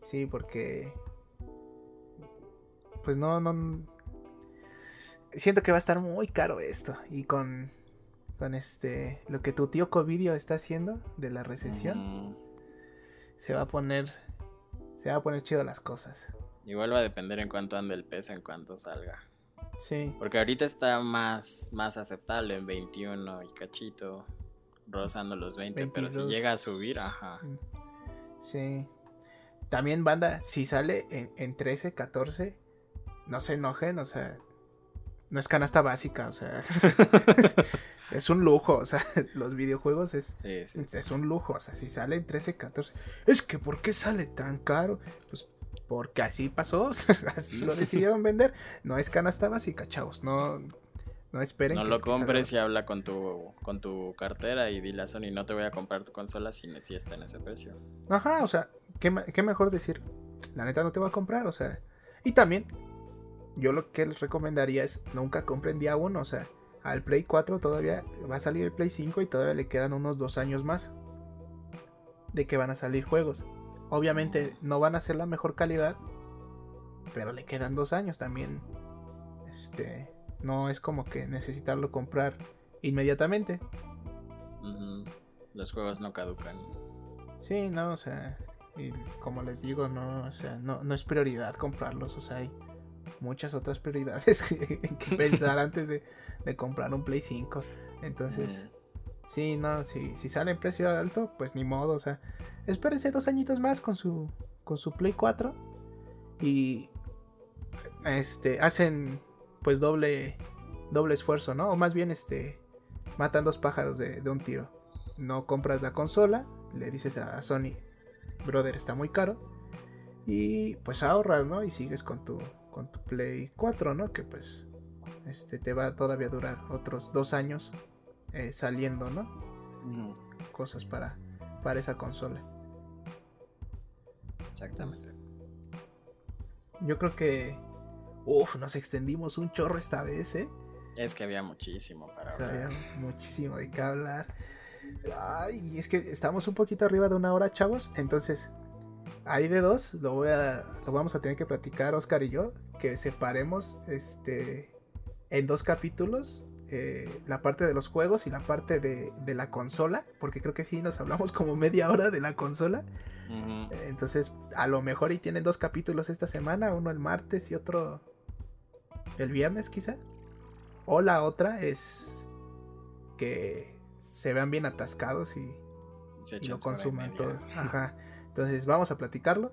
Sí, porque pues no, no, siento que va a estar muy caro esto. Y con, con este, lo que tu tío Covidio está haciendo de la recesión, se va a poner, se va a poner chido las cosas. Igual va a depender en cuánto ande el peso, en cuánto salga. Sí. Porque ahorita está más, más aceptable en 21 y cachito, rozando los 20, pero si llega a subir, ajá. Sí. También banda, si sale en, en 13, 14, no se enojen, o sea, no es canasta básica, o sea, es un lujo, o sea, los videojuegos es, es un lujo, o sea, si sale en 13, 14, es que ¿por qué sale tan caro? Pues Porque así pasó, así lo decidieron vender. No es canasta básica, chavos. No, no esperen. No lo compres y habla con tu, con tu cartera y dile a Sony, no te voy a comprar tu consola si, si está en ese precio. Ajá, o sea, ¿qué, ¿qué, mejor decir? La neta no te voy a comprar, o sea. Y también, yo lo que les recomendaría es nunca compren día uno, o sea, al Play 4 todavía va a salir el Play 5 y todavía le quedan unos dos años más de que van a salir juegos. Obviamente no van a ser la mejor calidad, pero le quedan dos años también. Este, no es como que necesitarlo comprar inmediatamente. Los juegos no caducan. Sí, no, o sea, y como les digo, no, o sea, no, no es prioridad comprarlos, o sea, hay muchas otras prioridades que, pensar antes de, comprar un Play 5. Entonces, sí, no, si, si sale en precio alto, pues ni modo, o sea, espérense dos añitos más con su, con su Play 4 y este, hacen pues doble, doble esfuerzo, ¿no? O más bien, este, matan dos pájaros de, un tiro. No compras la consola, le dices a Sony, brother, está muy caro. Y pues ahorras, ¿no? Y sigues con tu, con tu Play 4, ¿no? Que pues este te va todavía a durar otros dos años eh, saliendo, ¿no? Cosas para, para esa consola. Exactamente. Yo creo que Uf, nos extendimos un chorro esta vez, ¿eh? Es que había muchísimo para hablar. Había muchísimo de qué hablar. Ay, es que estamos un poquito arriba de una hora, chavos. Entonces, hay de dos. Lo, voy a, lo vamos a tener que platicar, Oscar y yo. Que separemos este, en dos capítulos. Eh, la parte de los juegos y la parte de, de, la consola. Porque creo que sí nos hablamos como media hora de la consola. Entonces, a lo mejor y tienen dos capítulos esta semana, uno el martes y otro el viernes quizá. O la otra es que se vean bien atascados y, lo consuman todo. Ajá. Entonces vamos a platicarlo.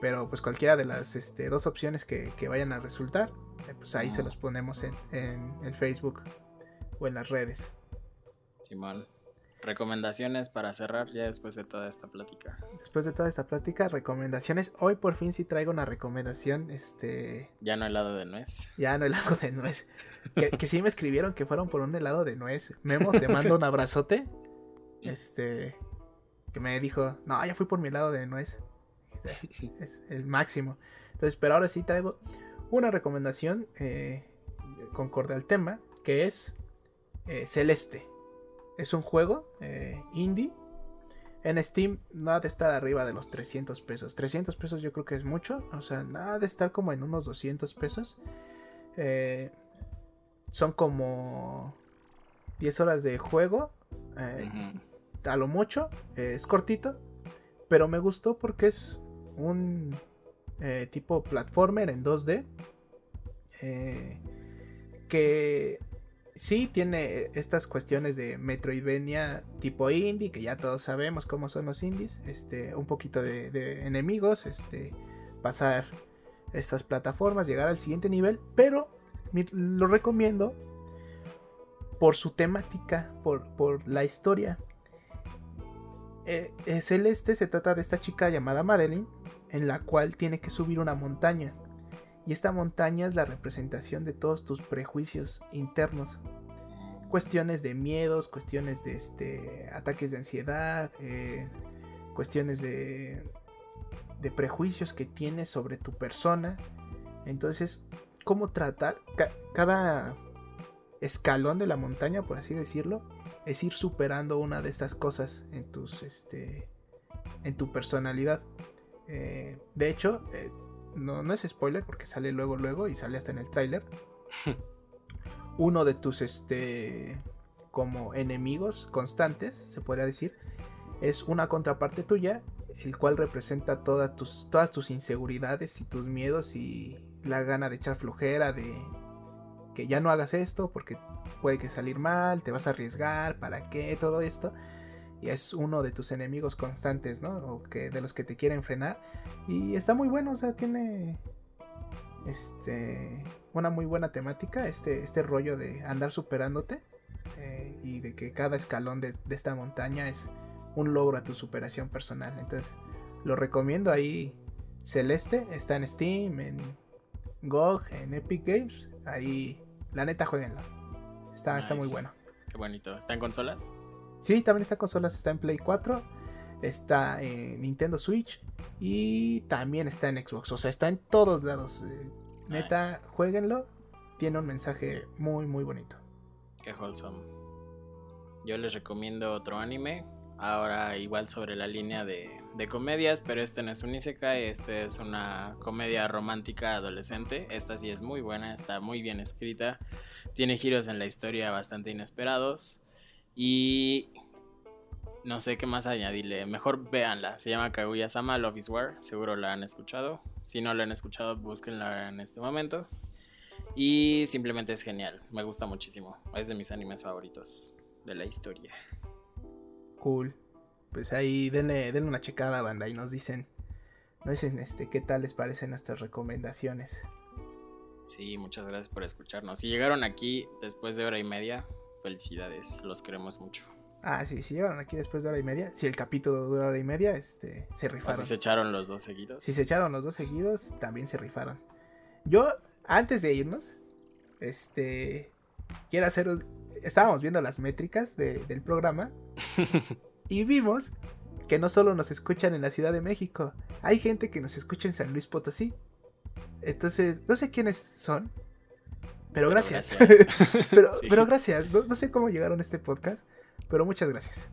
Pero pues cualquiera de las este, dos opciones que, vayan a resultar, eh, pues ahí se los ponemos en, en el Facebook o en las redes. Simón. Recomendaciones para cerrar ya después de toda esta plática. Después de toda esta plática, recomendaciones. Hoy por fin sí traigo una recomendación. Este. Ya no helado de nuez. Ya no helado de nuez. que, que sí me escribieron que fueron por un helado de nuez. Memo, te mando un abrazote. Este. Que me dijo, no, ya fui por mi helado de nuez. Es el máximo. Entonces, pero ahora sí traigo una recomendación eh, concorde al tema, que es eh, Celeste. Es un juego eh, indie. En Steam nada de estar arriba de los 300 pesos. 300 pesos yo creo que es mucho. O sea, nada de estar como en unos 200 pesos. Eh, son como 10 horas de juego. A lo mucho. es cortito. Pero me gustó porque es un tipo platformer en 2D. que sí tiene estas cuestiones de Metroidvania tipo indie, que ya todos sabemos cómo son los indies, este, un poquito de, enemigos, este, pasar estas plataformas, llegar al siguiente nivel, pero lo recomiendo por su temática, por, por la historia. Eh, Celeste se trata de esta chica llamada Madeline, en la cual tiene que subir una montaña. Y esta montaña es la representación de todos tus prejuicios internos. Cuestiones de miedos, cuestiones de este, ataques de ansiedad, eh, cuestiones de, de prejuicios que tienes sobre tu persona. Entonces, ¿cómo tratar? cada escalón de la montaña, por así decirlo, es ir superando una de estas cosas en tus, este, en tu personalidad. Eh, de hecho, eh, no, no es spoiler porque sale luego, luego y sale hasta en el tráiler. Uno de tus, este, como enemigos constantes, se podría decir, es una contraparte tuya, el cual representa todas tus, todas tus inseguridades y tus miedos y la gana de echar flojera, de que ya no hagas esto porque puede que salir mal, te vas a arriesgar, para qué, todo esto y es uno de tus enemigos constantes, ¿no? O que de los que te quieren frenar y está muy bueno, o sea, tiene este una muy buena temática, este este rollo de andar superándote eh, y de que cada escalón de, esta montaña es un logro a tu superación personal. Entonces, lo recomiendo ahí Celeste está en Steam, en GOG, en Epic Games. Ahí, la neta, jueguenlo. Está, está muy bueno. Qué bonito. ¿Está en consolas? Sí, también está en consolas, está en Play 4, está en Nintendo Switch y también está en Xbox. O sea, está en todos lados. Eh, Neta, jueguenlo. Tiene un mensaje muy, muy bonito. Qué wholesome. Yo les recomiendo otro anime. Ahora igual sobre la línea de, de comedias, pero este no es un isekai, este es una comedia romántica adolescente. Esta sí es muy buena, está muy bien escrita. Tiene giros en la historia bastante inesperados. Y no sé qué más añadirle. Mejor véanla. Se llama Kaguya Sama Love is War. Seguro la han escuchado. Si no la han escuchado, búsquenla en este momento. Y simplemente es genial. Me gusta muchísimo. Es de mis animes favoritos de la historia. Cool. Pues ahí denle, denle una checada, banda, y nos dicen, nos dicen este, qué tal les parecen nuestras recomendaciones. Sí, muchas gracias por escucharnos. Si llegaron aquí después de hora y media, felicidades. Los queremos mucho. Ah, sí, si llegaron aquí después de hora y media, si el capítulo dura hora y media, este, se O rifaron. si se echaron los dos seguidos. Si se echaron los dos seguidos, también se rifaron. Yo, antes de irnos, este, quiero hacer un- Estábamos viendo las métricas de- del programa y vimos que no solo nos escuchan en la Ciudad de México, hay gente que nos escucha en San Luis Potosí. Entonces, no sé quiénes son, pero gracias. gracias. pero, Sí. pero gracias. No, no sé cómo llegaron a este podcast, pero muchas gracias.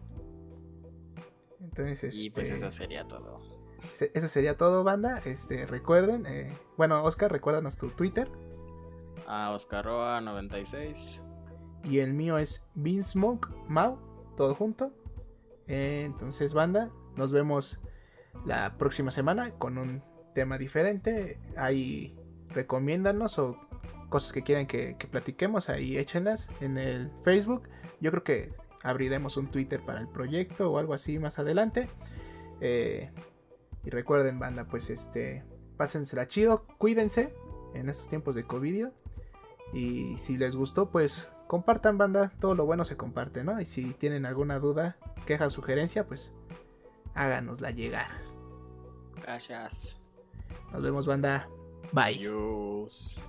Entonces, Y pues este, eso sería todo. Eso sería todo, banda. Este, recuerden, eh, bueno, Oscar, recuérdanos tu Twitter. A Oscaroa96. Y el mío es Beansmoke Mau, todo junto. Eh, entonces, banda, nos vemos la próxima semana con un tema diferente. Ahí recomiéndanos o cosas que quieran que, que platiquemos, ahí échenlas en el Facebook. Yo creo que abriremos un Twitter para el proyecto o algo así más adelante. Eh, y recuerden, banda, pues este, pásensela chido, cuídense en estos tiempos de COVID. Y si les gustó, pues compartan, banda. Todo lo bueno se comparte, ¿no? Y si tienen alguna duda, queja, sugerencia, pues háganosla llegar. Gracias. Nos vemos, banda. Bye. Adiós.